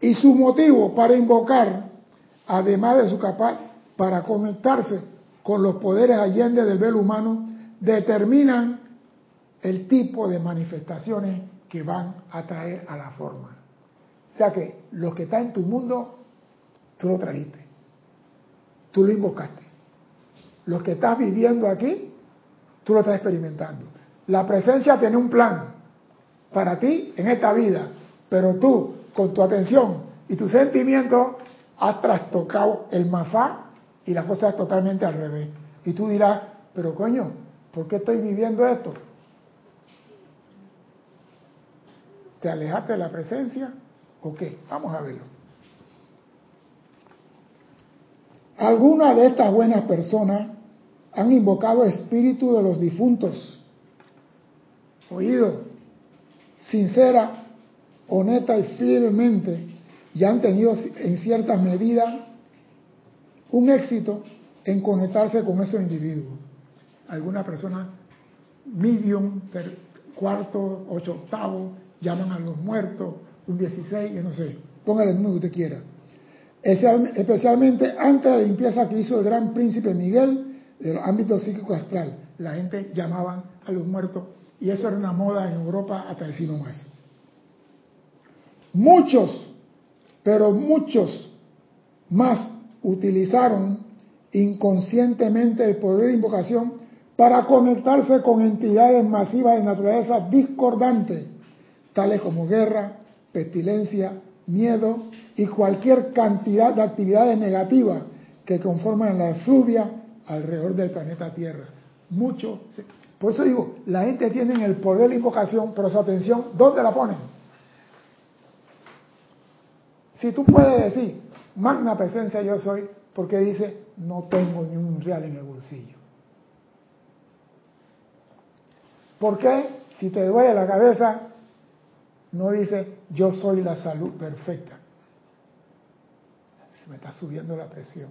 Y su motivo para invocar, además de su capaz para conectarse con los poderes allende del velo humano, determinan el tipo de manifestaciones que van a traer a la forma. O sea que lo que está en tu mundo, tú lo trajiste, tú lo invocaste. Lo que estás viviendo aquí, tú lo estás experimentando. La presencia tiene un plan para ti en esta vida, pero tú, con tu atención y tu sentimiento, has trastocado el mafá y la cosa es totalmente al revés. Y tú dirás, pero coño, ¿por qué estoy viviendo esto? ¿Te alejaste de la presencia o qué? Vamos a verlo. Algunas de estas buenas personas han invocado espíritu de los difuntos oído, sincera, honesta y fielmente, y han tenido en cierta medida un éxito en conectarse con esos individuos. Algunas personas, medium, cuarto, ocho octavo, llaman a los muertos, un 16, yo no sé, póngale el número que usted quiera. Especialmente antes de la limpieza que hizo el gran príncipe Miguel del ámbito psíquico astral, la gente llamaba a los muertos y eso era una moda en Europa hasta decir no más. Muchos, pero muchos más utilizaron inconscientemente el poder de invocación para conectarse con entidades masivas de naturaleza discordante, tales como guerra, pestilencia, miedo y cualquier cantidad de actividades negativas que conforman la efluvia alrededor del planeta Tierra. Muchos por eso digo, la gente tiene el poder de la invocación, pero su atención, ¿dónde la ponen? Si tú puedes decir, magna presencia yo soy, porque dice, no tengo ni un real en el bolsillo. ¿Por qué? Si te duele la cabeza, no dice, yo soy la salud perfecta. Se me está subiendo la presión.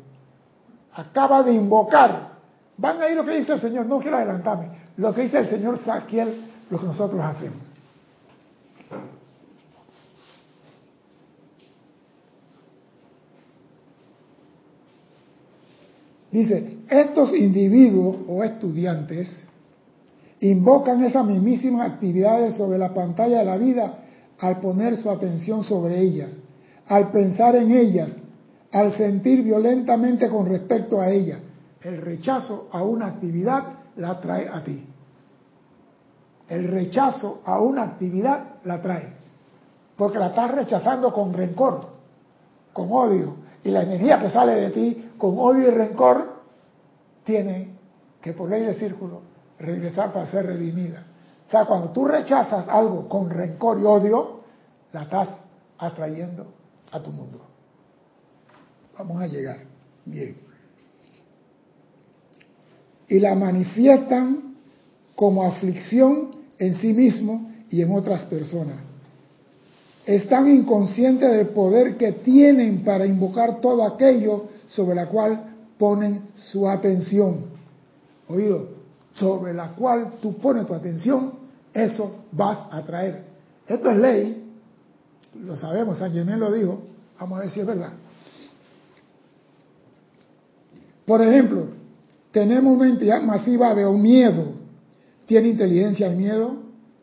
Acaba de invocar. Van a ir lo que dice el Señor, no quiero adelantarme. Lo que dice el Señor Saquiel, lo que nosotros hacemos. Dice, estos individuos o estudiantes invocan esas mismísimas actividades sobre la pantalla de la vida al poner su atención sobre ellas, al pensar en ellas, al sentir violentamente con respecto a ellas. El rechazo a una actividad la trae a ti. El rechazo a una actividad la trae. Porque la estás rechazando con rencor, con odio. Y la energía que sale de ti con odio y rencor tiene que por ley de círculo regresar para ser redimida. O sea, cuando tú rechazas algo con rencor y odio, la estás atrayendo a tu mundo. Vamos a llegar. Bien. Y la manifiestan como aflicción en sí mismo y en otras personas. Están inconscientes del poder que tienen para invocar todo aquello sobre la cual ponen su atención. Oído, sobre la cual tú pones tu atención, eso vas a traer. Esto es ley, lo sabemos, San Germán lo dijo, vamos a ver si es verdad. Por ejemplo, tenemos una entidad masiva de miedo. Tiene inteligencia el miedo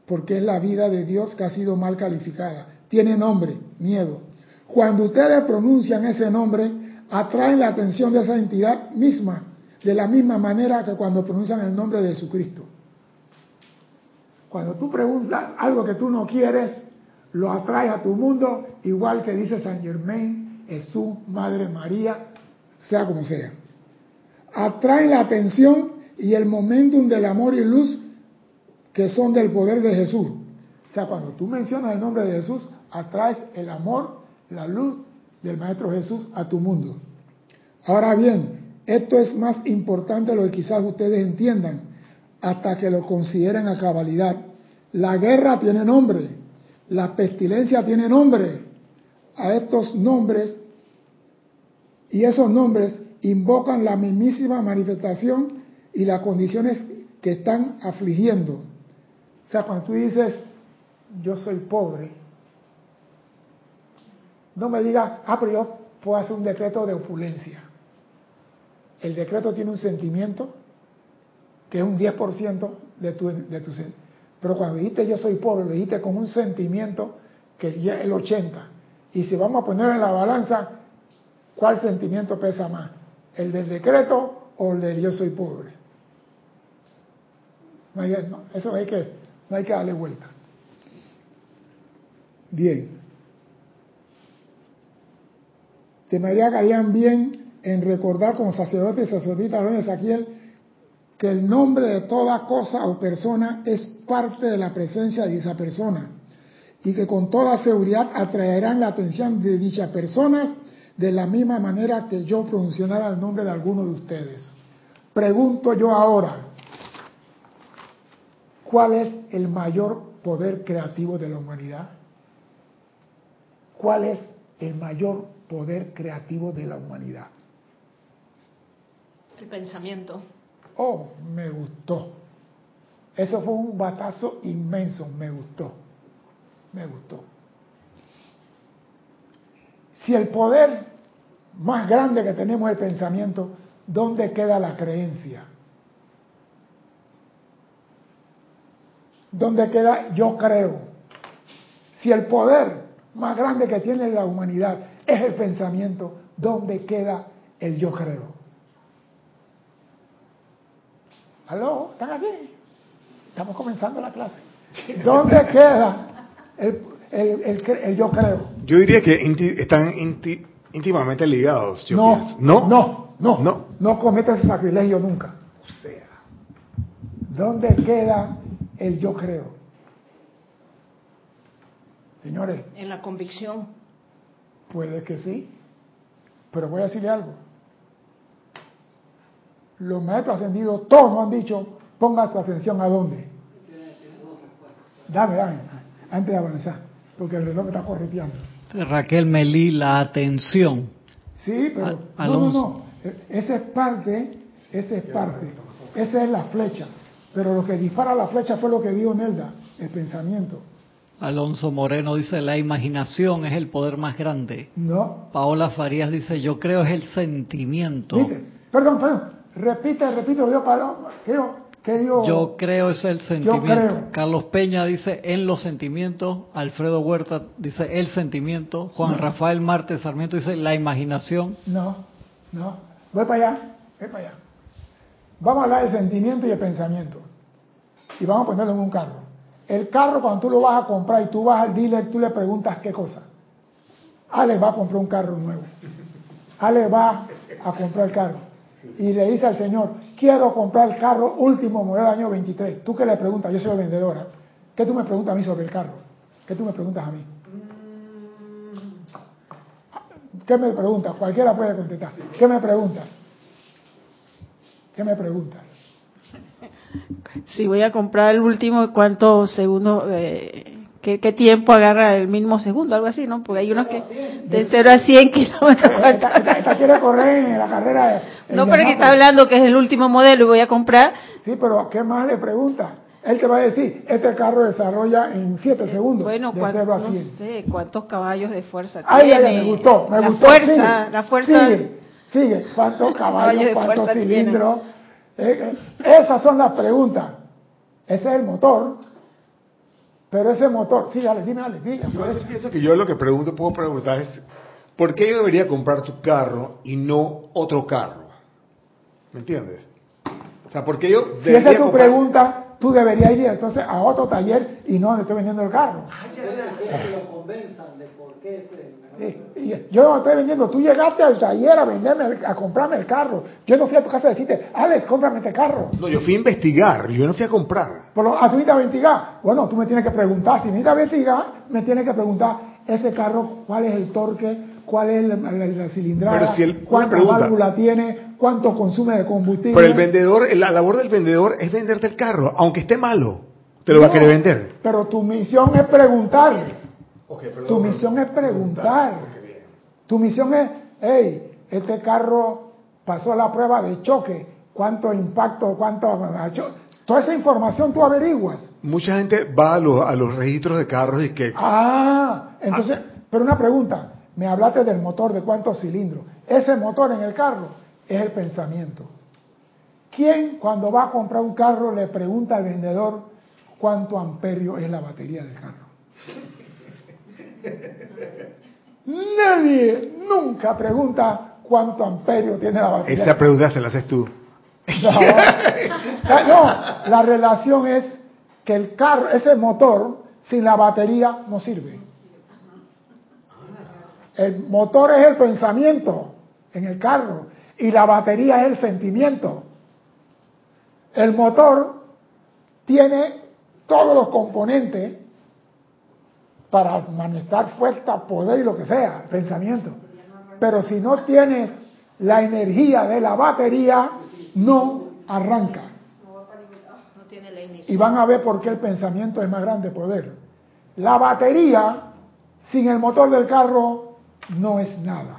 porque es la vida de Dios que ha sido mal calificada. Tiene nombre, miedo. Cuando ustedes pronuncian ese nombre, atraen la atención de esa entidad misma, de la misma manera que cuando pronuncian el nombre de Jesucristo. Cuando tú preguntas algo que tú no quieres, lo atraes a tu mundo, igual que dice San Germain, Jesús, Madre María, sea como sea atraen la atención y el momentum del amor y luz que son del poder de Jesús. O sea, cuando tú mencionas el nombre de Jesús, atraes el amor, la luz del Maestro Jesús a tu mundo. Ahora bien, esto es más importante lo que quizás ustedes entiendan hasta que lo consideren a cabalidad. La guerra tiene nombre, la pestilencia tiene nombre. A estos nombres y esos nombres invocan la mismísima manifestación y las condiciones que están afligiendo. O sea, cuando tú dices, yo soy pobre, no me digas, ah, pero yo puedo hacer un decreto de opulencia. El decreto tiene un sentimiento que es un 10% de tu, de tu Pero cuando dijiste yo soy pobre, lo dijiste con un sentimiento que es el 80%. Y si vamos a poner en la balanza, ¿cuál sentimiento pesa más? ¿El del decreto o el del yo soy pobre? No hay, eso hay que, no hay que darle vuelta. Bien. Te me haría bien en recordar como sacerdote y sacerdotita de que el nombre de toda cosa o persona es parte de la presencia de esa persona y que con toda seguridad atraerán la atención de dichas personas de la misma manera que yo pronunciara el nombre de alguno de ustedes. Pregunto yo ahora, ¿cuál es el mayor poder creativo de la humanidad? ¿Cuál es el mayor poder creativo de la humanidad? El pensamiento. Oh, me gustó. Eso fue un batazo inmenso, me gustó. Me gustó. Si el poder más grande que tenemos el pensamiento, ¿dónde queda la creencia? ¿Dónde queda yo creo? Si el poder más grande que tiene la humanidad es el pensamiento, ¿dónde queda el yo creo? ¿Aló? ¿Están aquí? Estamos comenzando la clase. ¿Dónde queda el, el, yo creo? Yo diría que están íntimamente ligados. Yo no, no, no, no, no, no cometas ese sacrilegio nunca. O sea, ¿dónde queda el yo creo? Señores. En la convicción. Puede que sí, pero voy a decirle algo. Los maestros ascendidos, todos nos han dicho, ponga su atención a dónde. Dame, dame, antes de avanzar, porque el reloj está corriendo Raquel Melí, la atención. Sí, pero no, no, no. Esa es parte, esa es parte, esa es la flecha. Pero lo que dispara la flecha fue lo que dijo Nelda, el pensamiento. Alonso Moreno dice, la imaginación es el poder más grande. No, Paola Farías dice, yo creo es el sentimiento. ¿viste? Perdón, perdón, repite, repite, yo para, ¿qué yo? ¿Qué yo? Yo creo es el sentimiento. Carlos Peña dice en los sentimientos. Alfredo Huerta dice el sentimiento. Juan Rafael Martes Sarmiento dice la imaginación. No, no, voy para allá, voy para allá. Vamos a hablar del sentimiento y el pensamiento. Y vamos a ponerlo en un carro. El carro cuando tú lo vas a comprar y tú vas al dealer, tú le preguntas qué cosa. Alex va a comprar un carro nuevo. Alex va a comprar el carro. Y le dice al señor, quiero comprar el carro último modelo del año 23. ¿Tú qué le preguntas? Yo soy vendedora. ¿Qué tú me preguntas a mí sobre el carro? ¿Qué tú me preguntas a mí? ¿Qué me preguntas? Cualquiera puede contestar. ¿Qué me preguntas? ¿Qué me preguntas? Si voy a comprar el último, ¿cuántos segundos, eh, qué, qué tiempo agarra el mismo segundo? Algo así, ¿no? Porque hay unos que de 0 a 100 kilómetros. Esta, esta- esta quiere correr en la carrera No, pero que está hablando que es el último modelo y voy a comprar. Sí, pero ¿qué más le pregunta? Él te va a decir, este carro desarrolla en 7 segundos, Bueno, de cuán- 0 a no 100. sé cuántos caballos de fuerza Ay, ay, tiene. ay, me gustó, me la gustó. Fuerza, sigue, la fuerza. Sigue, sigue. ¿Cuántos Caballos caballos, cuántos cilindros? Eh, eh, esas son las preguntas. Ese es el motor. Pero ese motor, sí, dale, dime, dale. Yo pienso que yo lo que pregunto, puedo preguntar es, ¿por qué yo debería comprar tu carro y no otro carro? ¿Me entiendes? O sea, ¿por qué yo Si esa es tu comprar- pregunta, tú deberías ir entonces a otro taller y no donde estoy vendiendo el carro. Sí, y yo no estoy vendiendo, tú llegaste al taller a venderme, el- a comprarme el carro. Yo no fui a tu casa a decirte, Alex, cómprame este carro. No, yo fui a investigar, yo no fui a comprar. Por lo, ah, tú necesitas investigar. Bueno, tú me tienes que preguntar, si necesitas investigar, me tienes que preguntar, ese carro, ¿cuál es el torque? ¿Cuál es la, la- la cilindrada? Pero si ¿Cuánta válvula tiene? ¿Cuánto consume de combustible? Pero el vendedor, la labor del vendedor es venderte el carro, aunque esté malo, te lo va a querer vender. Pero tu misión es preguntar. Perdón, Tu misión es preguntar. Tu misión es, hey, este carro pasó la prueba de choque, cuánto impacto, cuánto... Toda esa información tú averiguas. Mucha gente va a los, a los registros de carros y que Ah, entonces, pero una pregunta, me hablaste del motor, de cuántos cilindros. Ese motor en el carro es el pensamiento. ¿Quién cuando va a comprar un carro le pregunta al vendedor cuánto amperio es la batería del carro? Nadie nunca pregunta cuánto amperio tiene la batería. esa pregunta se la haces tú. No, no, la relación es que el carro, ese motor, sin la batería no sirve. El motor es el pensamiento en el carro y la batería es el sentimiento. El motor tiene todos los componentes para manifestar fuerza, poder y lo que sea, pensamiento. Pero si no tienes la energía de la batería, no arranca. Y van a ver por qué el pensamiento es más grande poder. La batería, sin el motor del carro, no es nada.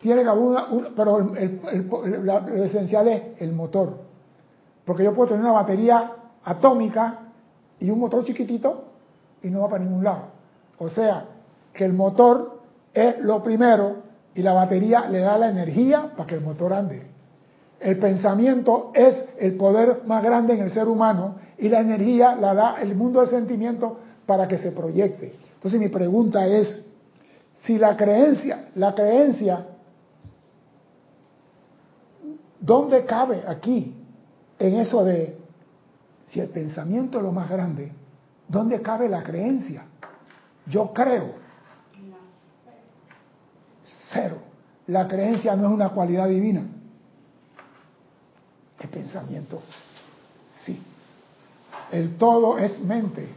Tiene que haber una, un- pero lo esencial es el motor. Porque yo puedo tener una batería atómica y un motor chiquitito y no va para ningún lado. O sea, que el motor es lo primero y la batería le da la energía para que el motor ande. El pensamiento es el poder más grande en el ser humano y la energía la da el mundo del sentimiento para que se proyecte. Entonces mi pregunta es, si la creencia, la creencia, ¿dónde cabe aquí en eso de si el pensamiento es lo más grande, ¿dónde cabe la creencia? Yo creo. Cero. La creencia no es una cualidad divina. El pensamiento, sí. El todo es mente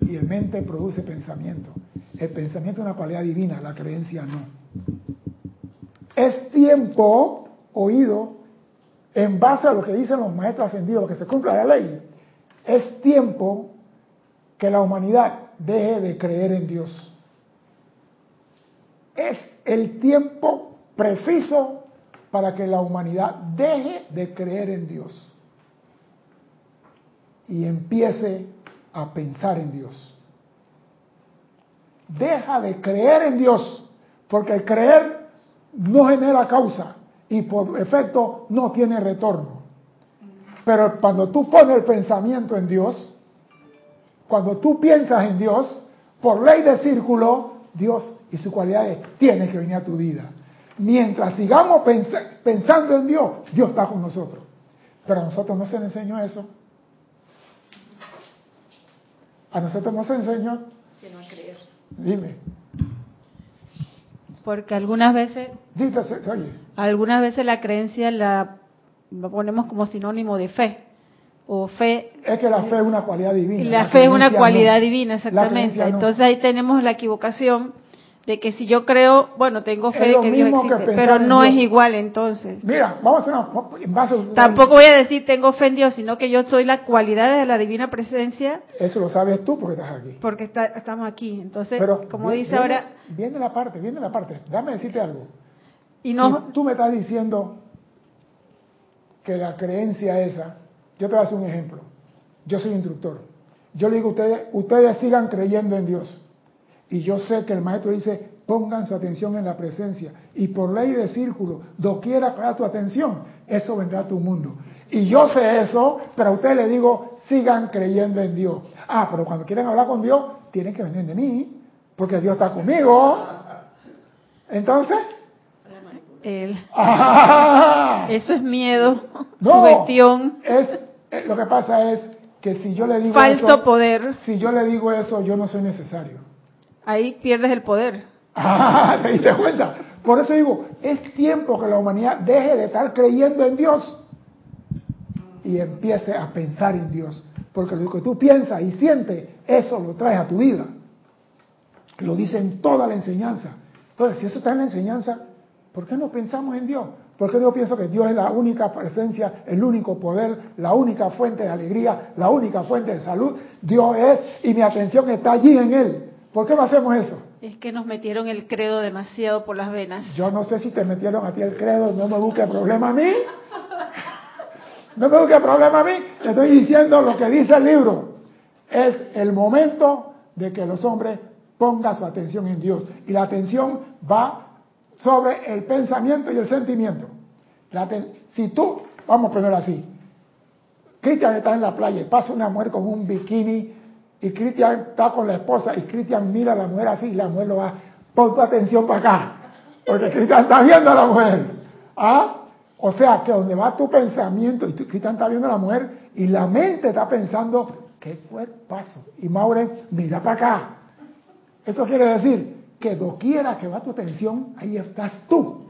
y el mente produce pensamiento. El pensamiento es una cualidad divina, la creencia no. Es tiempo oído en base a lo que dicen los maestros ascendidos, que se cumpla la ley. Es tiempo que la humanidad deje de creer en Dios. es el tiempo preciso para que la humanidad deje de creer en Dios y empiece a pensar en Dios. Deja de creer en Dios, porque el creer no genera causa y por efecto no tiene retorno. Pero cuando tú pones el pensamiento en Dios, cuando tú piensas en Dios, por ley de círculo, Dios y sus cualidades tienen que venir a tu vida. Mientras sigamos pensando en Dios, Dios está con nosotros. Pero a nosotros no se nos enseñó eso. A nosotros no se enseñó. Sino a creer. Dime. Porque algunas veces, Dite, se- se oye. algunas veces la creencia la ponemos como sinónimo de fe o fe Es que la fe es una cualidad divina. la fe es una cualidad no. divina La exactamente. no. Entonces ahí tenemos la equivocación de que si yo creo, bueno, tengo fe de que Dios que pero no es igual entonces. Mira, vamos a hacer una. Base Tampoco voy a decir tengo fe en Dios, sino que yo soy la cualidad de la divina presencia Eso lo sabes tú porque estás aquí. porque está- estamos aquí. Entonces, Pero como dice viene- ahora, Viene la parte, viene la parte. Dame decirte algo. y no, Si tú me estás diciendo que la creencia esa, yo te voy a hacer un ejemplo. Yo soy instructor. Yo le digo a ustedes, ustedes sigan creyendo en Dios. Y yo sé que el maestro dice, pongan su atención en la presencia. Y por ley de círculo, doquiera para tu atención, eso vendrá a tu mundo. Y yo sé eso, pero a ustedes les digo, sigan creyendo en Dios. Ah, pero cuando quieren hablar con Dios, tienen que venir de mí, porque Dios está conmigo. Entonces, el- ¡ah! eso es miedo, No, sugestión, es, eh, lo que pasa es que si yo le digo falso eso, poder. si yo le digo eso, yo no soy necesario. Ahí pierdes el poder. Ah, ¿te diste cuenta? Por eso digo, es tiempo que la humanidad deje de estar creyendo en Dios y empiece a pensar en Dios. Porque lo que tú piensas y sientes, eso lo traes a tu vida. Lo dice en toda la enseñanza. Entonces, si eso está en la enseñanza, ¿por qué no pensamos en Dios? ¿Por qué yo pienso que Dios es la única presencia, el único poder, la única fuente de alegría, la única fuente de salud? Dios es y mi atención está allí en Él. ¿Por qué no hacemos eso? Es que nos metieron el credo demasiado por las venas. Yo no sé si te metieron a ti el credo, no me busque problema a mí. No me busque problema a mí. Te estoy diciendo lo que dice el libro. Es el momento de que los hombres pongan su atención en Dios. Y la atención va sobre el pensamiento y el sentimiento. La si tú, vamos a ponerlo así, Cristian está en la playa y pasa una mujer con un bikini y Cristian está con la esposa y Cristian mira a la mujer así y la mujer lo va, pon tu atención para acá, porque Cristian está viendo a la mujer. ¿Ah? O sea que donde va tu pensamiento y Cristian está viendo a la mujer y la mente está pensando, qué cuerpazo. Y Maureen, mira para acá. Eso quiere decir que doquiera que va tu atención, ahí estás tú.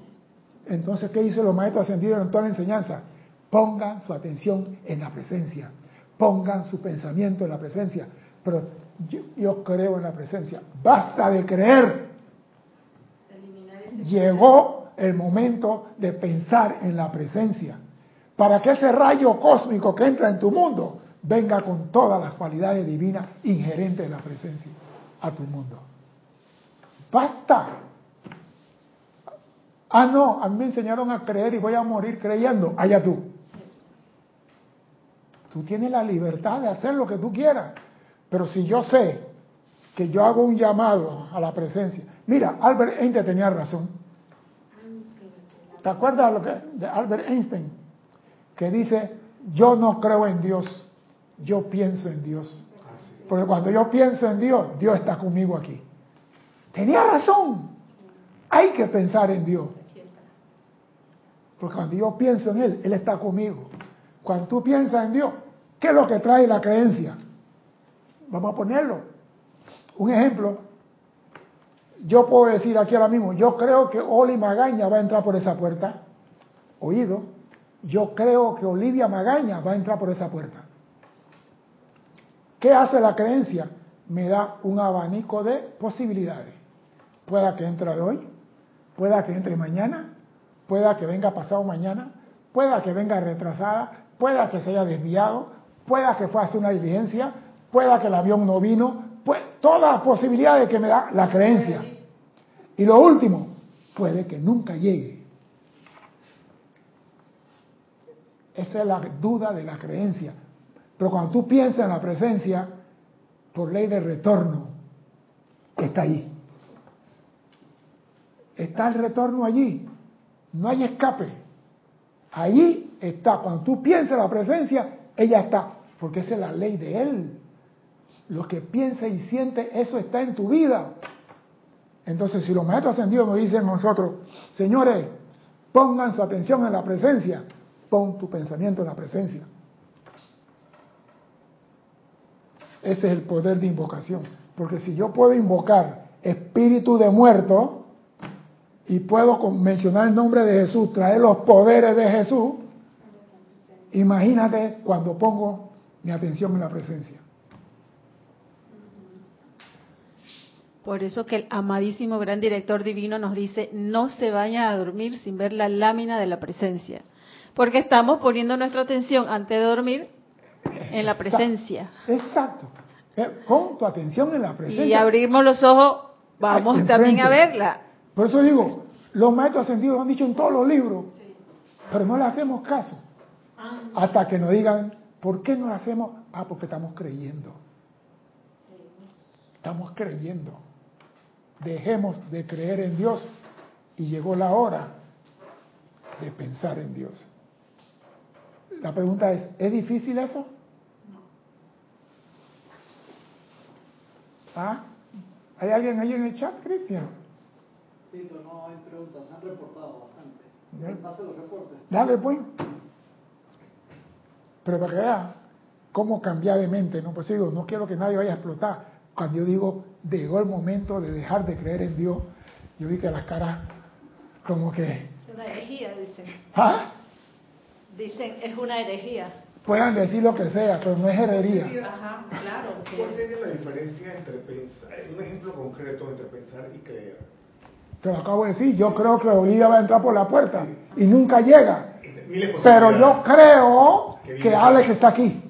Entonces, ¿qué dicen los maestros ascendidos en toda la enseñanza? Pongan su atención en la presencia, pongan su pensamiento en la presencia. Pero yo, yo creo en la presencia. Basta de creer. Llegó el momento de pensar en la presencia. Para que ese rayo cósmico que entra en tu mundo venga con todas las cualidades divinas inherentes de la presencia a tu mundo. Basta. Ah, no, a mí me enseñaron a creer y voy a morir creyendo. Allá tú. Tú tienes la libertad de hacer lo que tú quieras. Pero si yo sé que yo hago un llamado a la presencia. Mira, Albert Einstein tenía razón. ¿Te acuerdas lo que, de Albert Einstein? Que dice, yo no creo en Dios, yo pienso en Dios. Porque cuando yo pienso en Dios, Dios está conmigo aquí. Tenía razón. Hay que pensar en Dios. Porque cuando yo pienso en Él, Él está conmigo. Cuando tú piensas en Dios, ¿qué es lo que trae la creencia? Vamos a ponerlo. Un ejemplo. Yo puedo decir aquí ahora mismo, yo creo que Oli Magaña va a entrar por esa puerta. Oído. Yo creo que Olivia Magaña va a entrar por esa puerta. ¿Qué hace la creencia? Me da un abanico de posibilidades. Pueda que entre hoy, pueda que entre mañana, pueda que venga pasado mañana, pueda que venga retrasada, pueda que se haya desviado, pueda que fue a hacer una diligencia, pueda que el avión no vino, pues, todas las posibilidades que me da la creencia. Y lo último, puede que nunca llegue. Esa es la duda de la creencia. Pero cuando tú piensas en la presencia, por ley de retorno, está ahí. Está el retorno allí. No hay escape. Allí está. Cuando tú piensas en la presencia, ella está. Porque esa es la ley de Él. Lo que piensa y siente, eso está en tu vida. Entonces, si los maestros ascendidos nos dicen a nosotros, señores, pongan su atención en la presencia, pon tu pensamiento en la presencia. Ese es el poder de invocación. Porque si yo puedo invocar espíritu de muerto y puedo mencionar el nombre de Jesús, traer los poderes de Jesús, imagínate cuando pongo mi atención en la presencia. Por eso que el amadísimo gran director divino nos dice, no se vayan a dormir sin ver la lámina de la presencia. Porque estamos poniendo nuestra atención antes de dormir en la presencia. Exacto. Eh, pon tu atención en la presencia. Y abrimos los ojos, vamos también a verla. Por eso digo, los maestros ascendidos lo han dicho en todos los libros, pero no le hacemos caso. Hasta que nos digan, ¿por qué no lo hacemos? Ah, porque estamos creyendo. Estamos creyendo. Dejemos de creer en Dios y llegó la hora de pensar en Dios. La pregunta es, ¿es difícil eso? ¿Ah? ¿Hay alguien ahí en el chat, Cristian? Sí, pero no hay preguntas, se han reportado bastante. Pase los reportes. Dale, pues. Pero para que vea cómo cambiar de mente, ¿no? Pues digo, no quiero que nadie vaya a explotar. Cuando yo digo, llegó el momento de dejar de creer en Dios, yo vi que las caras como que... Es una herejía, dicen. ¿Ah? Dicen, es una herejía. Puedan decir lo que sea, pero no es herejía. Ajá, claro. ¿Cuál sería la diferencia entre pensar, un ejemplo concreto entre pensar y creer? Te lo acabo de decir, yo creo que Olivia va a entrar por la puerta y nunca llega. Pero yo creo que Alex está aquí.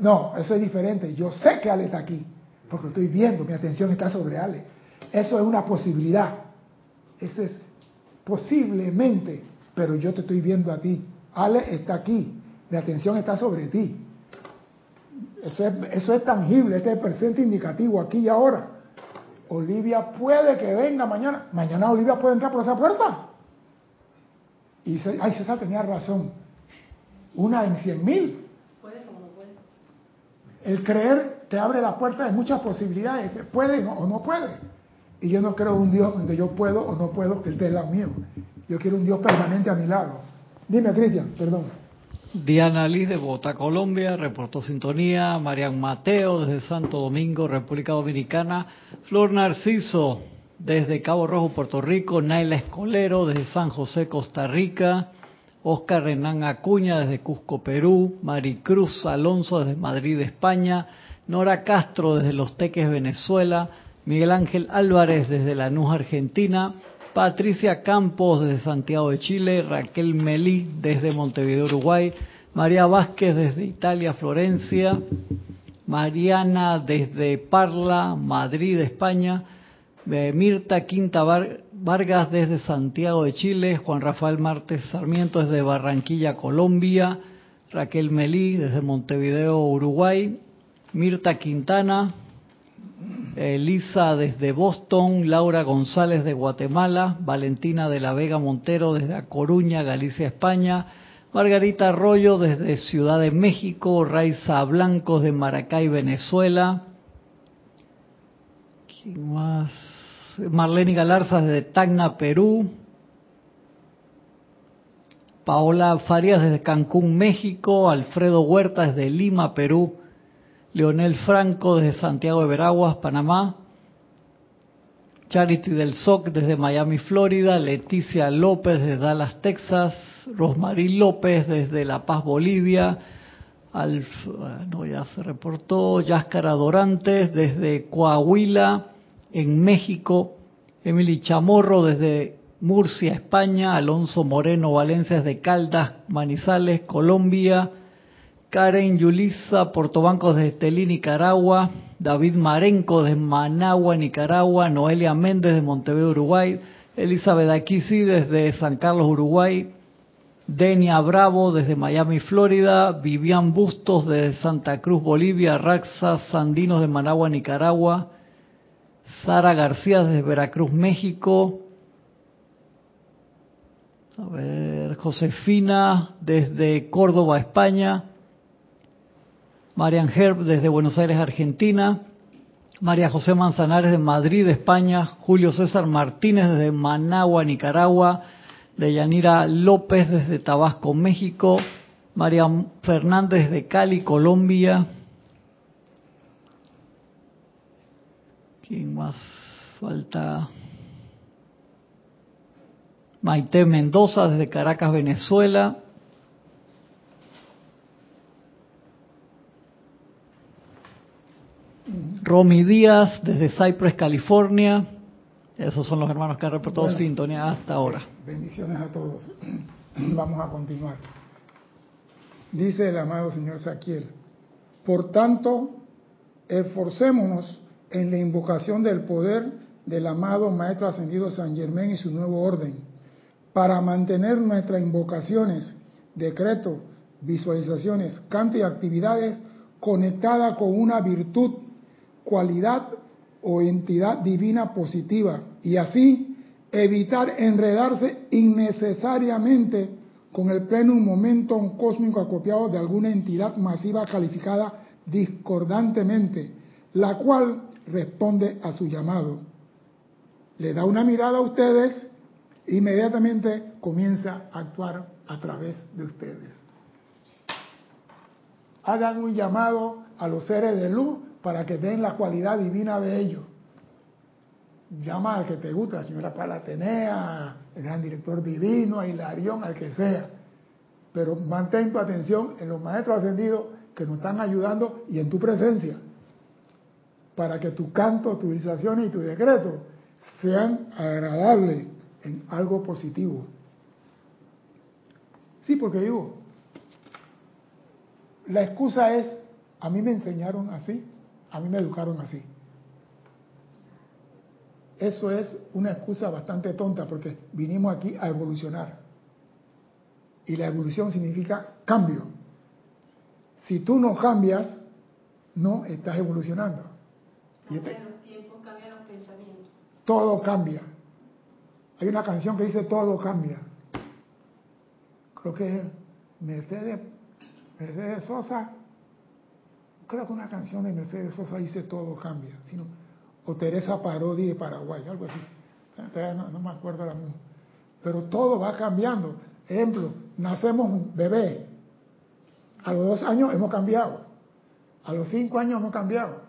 No, eso es diferente. Yo sé que Alex está aquí, porque estoy viendo, mi atención está sobre Alex. Eso es una posibilidad. Eso es posiblemente, pero yo te estoy viendo a ti. Alex está aquí, mi atención está sobre ti. Eso es, eso es tangible, este es el presente indicativo aquí y ahora. Olivia puede que venga mañana. Mañana Olivia puede entrar por esa puerta. Y dice, ay, César tenía razón. Una en cien mil. Puede como no puede. El creer te abre la puerta de muchas posibilidades, que puede o no puede. Y yo no creo un Dios donde yo puedo o no puedo que esté lado mío. Yo quiero un Dios permanente a mi lado. Dime, Cristian, perdón. Diana Liz de Bogotá, Colombia, reportó sintonía. Marian Mateo desde Santo Domingo, República Dominicana. Flor Narciso desde Cabo Rojo, Puerto Rico. Naila Escolero desde San José, Costa Rica. Oscar Renán Acuña desde Cusco, Perú. Maricruz Alonso desde Madrid, España. Nora Castro desde Los Teques, Venezuela. Miguel Ángel Álvarez desde Lanús, Argentina. Patricia Campos desde Santiago de Chile, Raquel Melí desde Montevideo, Uruguay, María Vázquez desde Italia, Florencia, Mariana desde Parla, Madrid, España, eh, Mirta Quinta Vargas desde Santiago de Chile, Juan Rafael Martes Sarmiento desde Barranquilla, Colombia, Raquel Melí desde Montevideo, Uruguay, Mirta Quintana Elisa desde Boston, Laura González de Guatemala, Valentina de la Vega Montero desde Coruña, Galicia, España, Margarita Arroyo desde Ciudad de México, Raiza Blancos de Maracay, Venezuela. Marlene Galarza desde Tacna, Perú. Paola Farias desde Cancún, México. Alfredo Huerta desde Lima, Perú. Leonel Franco desde Santiago de Veraguas, Panamá. Charity del SOC desde Miami, Florida. Leticia López desde Dallas, Texas. Rosmarie López desde La Paz, Bolivia. Alf, no, ya se reportó. Yáscara Dorantes desde Coahuila, en México. Emily Chamorro desde Murcia, España. Alonso Moreno Valencia desde Caldas, Manizales, Colombia. Karen Yulisa Portobancos de Estelí, Nicaragua, David Marenco de Managua, Nicaragua, Noelia Méndez de Montevideo, Uruguay, Elizabeth Aquisi desde San Carlos, Uruguay, Denia Bravo desde Miami, Florida, Vivian Bustos de Santa Cruz, Bolivia, Raxa Sandinos de Managua, Nicaragua, Sara García desde Veracruz, México, a ver, Josefina desde Córdoba, España, Marian Herb desde Buenos Aires, Argentina, María José Manzanares de Madrid, España, Julio César Martínez desde Managua, Nicaragua, Deyanira López desde Tabasco, México, María Fernández de Cali, Colombia. ¿Quién más falta? Maite Mendoza desde Caracas, Venezuela. Romy Díaz desde Cypress, California. Esos son los hermanos que han reportado Bueno. sintonía hasta ahora. Bendiciones a todos. Vamos a continuar. Dice el amado señor Saquiel, por tanto, esforcémonos en la invocación del poder del amado Maestro Ascendido San Germán y su nuevo orden, para mantener nuestras invocaciones, decretos, visualizaciones, canto y actividades conectadas con una virtud, cualidad o entidad divina positiva y así evitar enredarse innecesariamente con el pleno momento cósmico acopiado de alguna entidad masiva calificada discordantemente, la cual responde a su llamado. Le da una mirada a ustedes e inmediatamente comienza a actuar a través de ustedes. Hagan un llamado a los seres de luz para que den la cualidad divina de ellos. Llama al que te gusta, la señora Palatenea, el gran director divino, a Hilarión, al que sea. Pero mantén tu atención en los maestros ascendidos que nos están ayudando y en tu presencia, para que tu canto, tu visualización y tu decreto sean agradables en algo positivo. Sí, porque digo, la excusa es, a mí me enseñaron así, a mí me educaron así. Eso es una excusa bastante tonta porque vinimos aquí a evolucionar. Y la evolución significa cambio. Si tú no cambias, no estás evolucionando. Y este- los tiempos, cambian los pensamientos. todo cambia. Hay una canción que dice todo cambia. Creo que es Mercedes, Mercedes Sosa. Creo que una canción de Mercedes Sosa dice todo cambia. Sino, o Teresa Parodi de Paraguay, algo así. No, me acuerdo ahora mismo. Pero todo va cambiando. Ejemplo, nacemos un bebé. A los dos años hemos cambiado. A los cinco años hemos cambiado.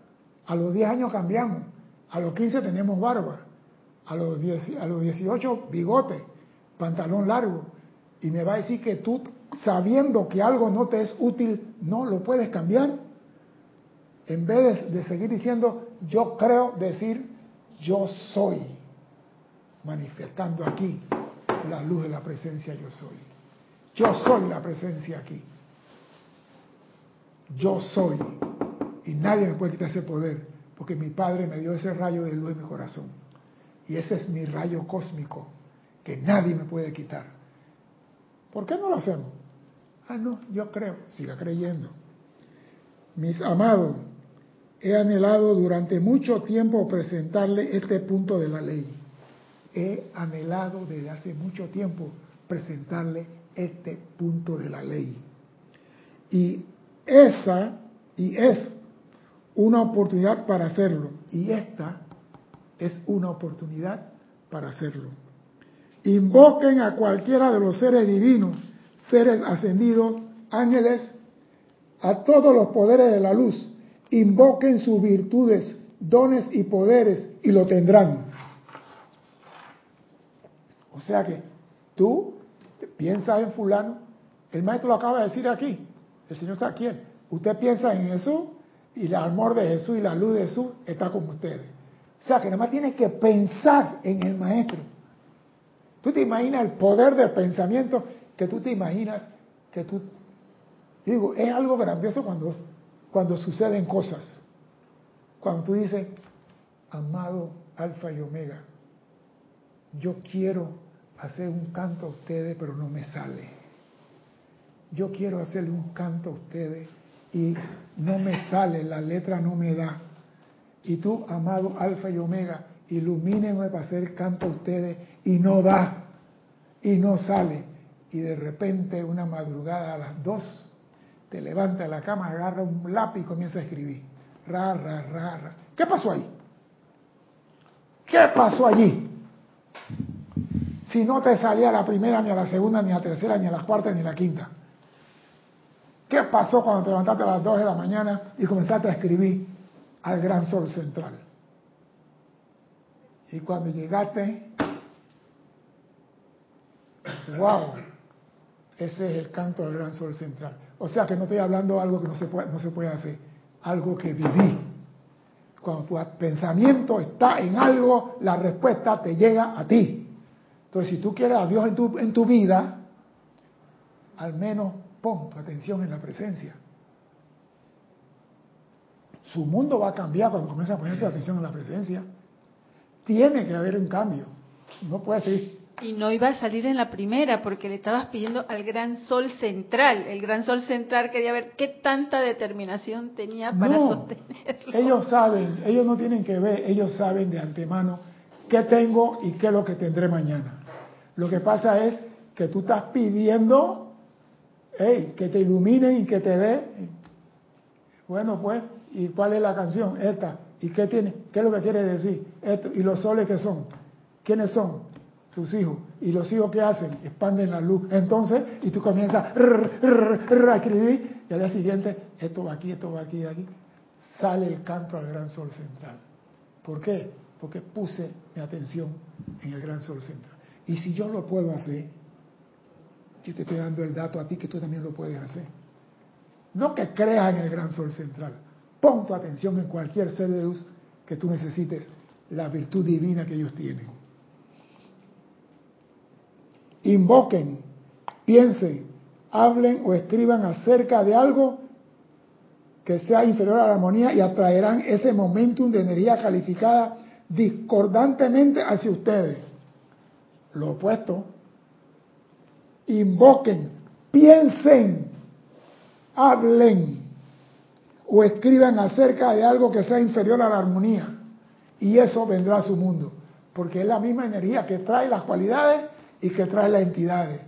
A los diez años cambiamos. A los quince tenemos barba. A los, diez, a los 18 bigote, pantalón largo. Y me va a decir que tú, sabiendo que algo no te es útil, no lo puedes cambiar. En vez de, seguir diciendo yo creo, decir yo soy. Manifestando aquí la luz de la presencia yo soy. Yo soy la presencia aquí. Yo soy. Y nadie me puede quitar ese poder, porque mi Padre me dio ese rayo de luz en mi corazón. Y ese es mi rayo cósmico, que nadie me puede quitar. ¿Por qué no lo hacemos? Ah, no, yo creo, siga creyendo. Mis amados, he anhelado durante mucho tiempo presentarle este punto de la ley. He anhelado desde hace mucho tiempo presentarle este punto de la ley. Y esa, y es una oportunidad para hacerlo. Y esta es una oportunidad para hacerlo. Invoquen a cualquiera de los seres divinos, seres ascendidos, ángeles, a todos los poderes de la luz. Invoquen sus virtudes, dones y poderes y lo tendrán. O sea que tú piensas en fulano, el maestro lo acaba de decir aquí, el Señor está aquí. Usted piensa en Jesús y el amor de Jesús y la luz de Jesús está con ustedes. O sea que nada más tienes que pensar en el maestro. Tú te imaginas el poder del pensamiento que tú te imaginas que tú... Digo, es algo grandioso cuando, cuando suceden cosas. Cuando tú dices, amado Alfa y Omega, yo quiero hacer un canto a ustedes, pero no me sale. Yo quiero hacerle un canto a ustedes y no me sale, la letra no me da. Y tú, amado Alfa y Omega, ilumínenme para hacer canto a ustedes y no da, y no sale. Y de repente, una madrugada a las dos, te levanta de la cama, agarra un lápiz y comienza a escribir. Ra, ra, ra, ra. ¿Qué pasó ahí? ¿Qué pasó allí? Si no te salía la primera, ni a la segunda, ni a la tercera, ni a la cuarta, ni a la quinta. ¿Qué pasó cuando te levantaste a las 2 de la mañana y comenzaste a escribir al gran sol central? Y cuando llegaste, wow, ese es el canto del gran sol central. O sea que no estoy hablando de algo que no se puede, no se puede hacer, algo que viví. Cuando tu pensamiento está en algo, la respuesta te llega a ti. Entonces, si tú quieres a Dios en tu, en tu vida, al menos pon tu atención en la presencia. Su mundo va a cambiar cuando comienza a poner su atención en la presencia. Tiene que haber un cambio. No puede ser. Y no iba a salir en la primera porque le estabas pidiendo al gran sol central. El gran sol central quería ver qué tanta determinación tenía para No. sostenerlo. Ellos saben, ellos no tienen que ver, ellos saben de antemano qué tengo y qué es lo que tendré mañana. Lo que pasa es que tú estás pidiendo hey, que te iluminen y que te dé. Bueno, pues, ¿y cuál es la canción? Esta. ¿Y qué tiene? ¿Qué es lo que quiere decir? Esto. ¿Y los soles qué son? ¿Quiénes son? Tus hijos. ¿Y los hijos qué hacen? Expanden la luz. Entonces, y tú comienzas a escribir, y al día siguiente, esto va aquí, esto va aquí, aquí. Sale el canto al gran sol central. ¿Por qué? Porque puse mi atención en el gran sol central. Y si yo lo puedo hacer, yo te estoy dando el dato a ti que tú también lo puedes hacer. No que creas en el gran sol central. Pon tu atención en cualquier ser de luz que tú necesites, la virtud divina que ellos tienen. Invoquen, piensen, hablen o escriban acerca de algo que sea inferior a la armonía y atraerán ese momentum de energía calificada discordantemente hacia ustedes. Lo opuesto, invoquen, piensen, hablen o escriban acerca de algo que sea inferior a la armonía y eso vendrá a su mundo, porque es la misma energía que trae las cualidades y que trae las entidades,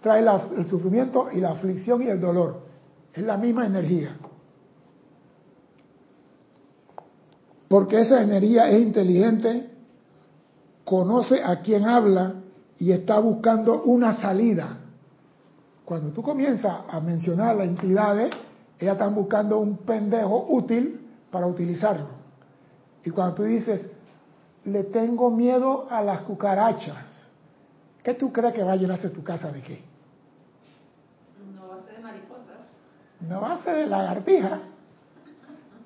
trae el sufrimiento y la aflicción y el dolor, es la misma energía. Porque esa energía es inteligente, conoce a quien habla y está buscando una salida. Cuando tú comienzas a mencionar las entidades, ellas están buscando un pendejo útil para utilizarlo. Y cuando tú dices, le tengo miedo a las cucarachas, ¿qué tú crees que va a llenarse tu casa de qué? No va a ser de mariposas. No va a ser de lagartija.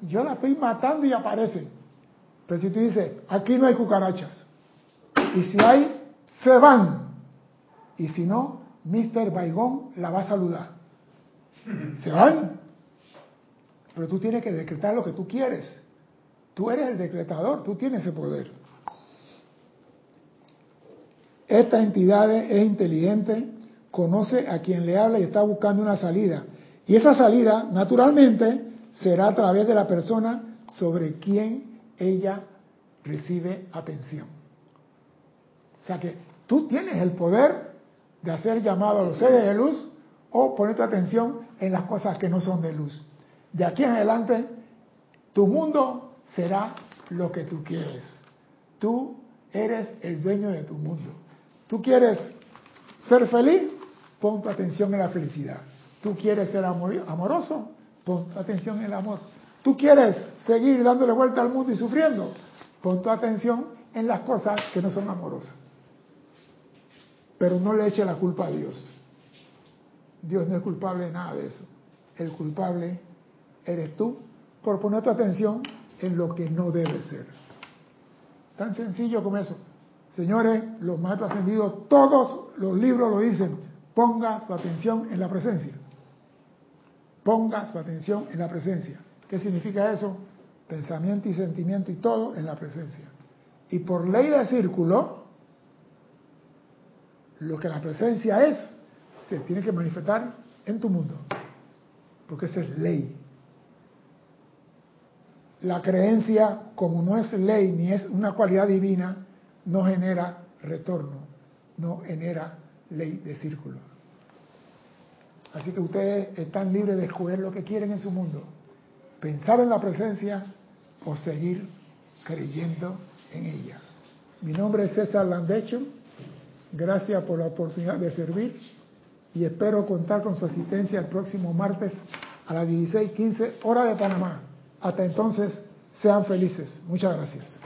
Yo la estoy matando y aparecen. Pero si tú dices, aquí no hay cucarachas. Y si hay, se van. Y si no, Mr. Baigón la va a saludar. Se van. Pero tú tienes que decretar lo que tú quieres. Tú eres el decretador, tú tienes ese poder. Esta entidad es inteligente, conoce a quien le habla y está buscando una salida. Y esa salida, naturalmente, será a través de la persona sobre quien ella recibe atención. O sea que tú tienes el poder de hacer llamado a los seres de luz o poner tu atención en las cosas que no son de luz. De aquí en adelante, tu mundo será lo que tú quieres. Tú eres el dueño de tu mundo. Tú quieres ser feliz, pon tu atención en la felicidad. Tú quieres ser amor- amoroso, pon tu atención en el amor. Tú quieres seguir dándole vuelta al mundo y sufriendo, pon tu atención en las cosas que no son amorosas. Pero no le eche la culpa a Dios. Dios no es culpable de nada de eso. El culpable eres tú por poner tu atención en lo que no debe ser. Tan sencillo como eso. Señores, los maestros ascendidos, todos los libros lo dicen. Ponga su atención en la presencia. Ponga su atención en la presencia. ¿Qué significa eso? pensamiento y sentimiento y todo en la presencia. Y por ley de círculo, lo que la presencia es, se tiene que manifestar en tu mundo, porque esa es ley. La creencia, como no es ley ni es una cualidad divina, no genera retorno, no genera ley de círculo. Así que ustedes están libres de escoger lo que quieren en su mundo. Pensar en la presencia o seguir creyendo en ella. Mi nombre es César Landecho. Gracias por la oportunidad de servir y espero contar con su asistencia el próximo martes a las 16:15 hora de Panamá. Hasta entonces, sean felices. Muchas gracias.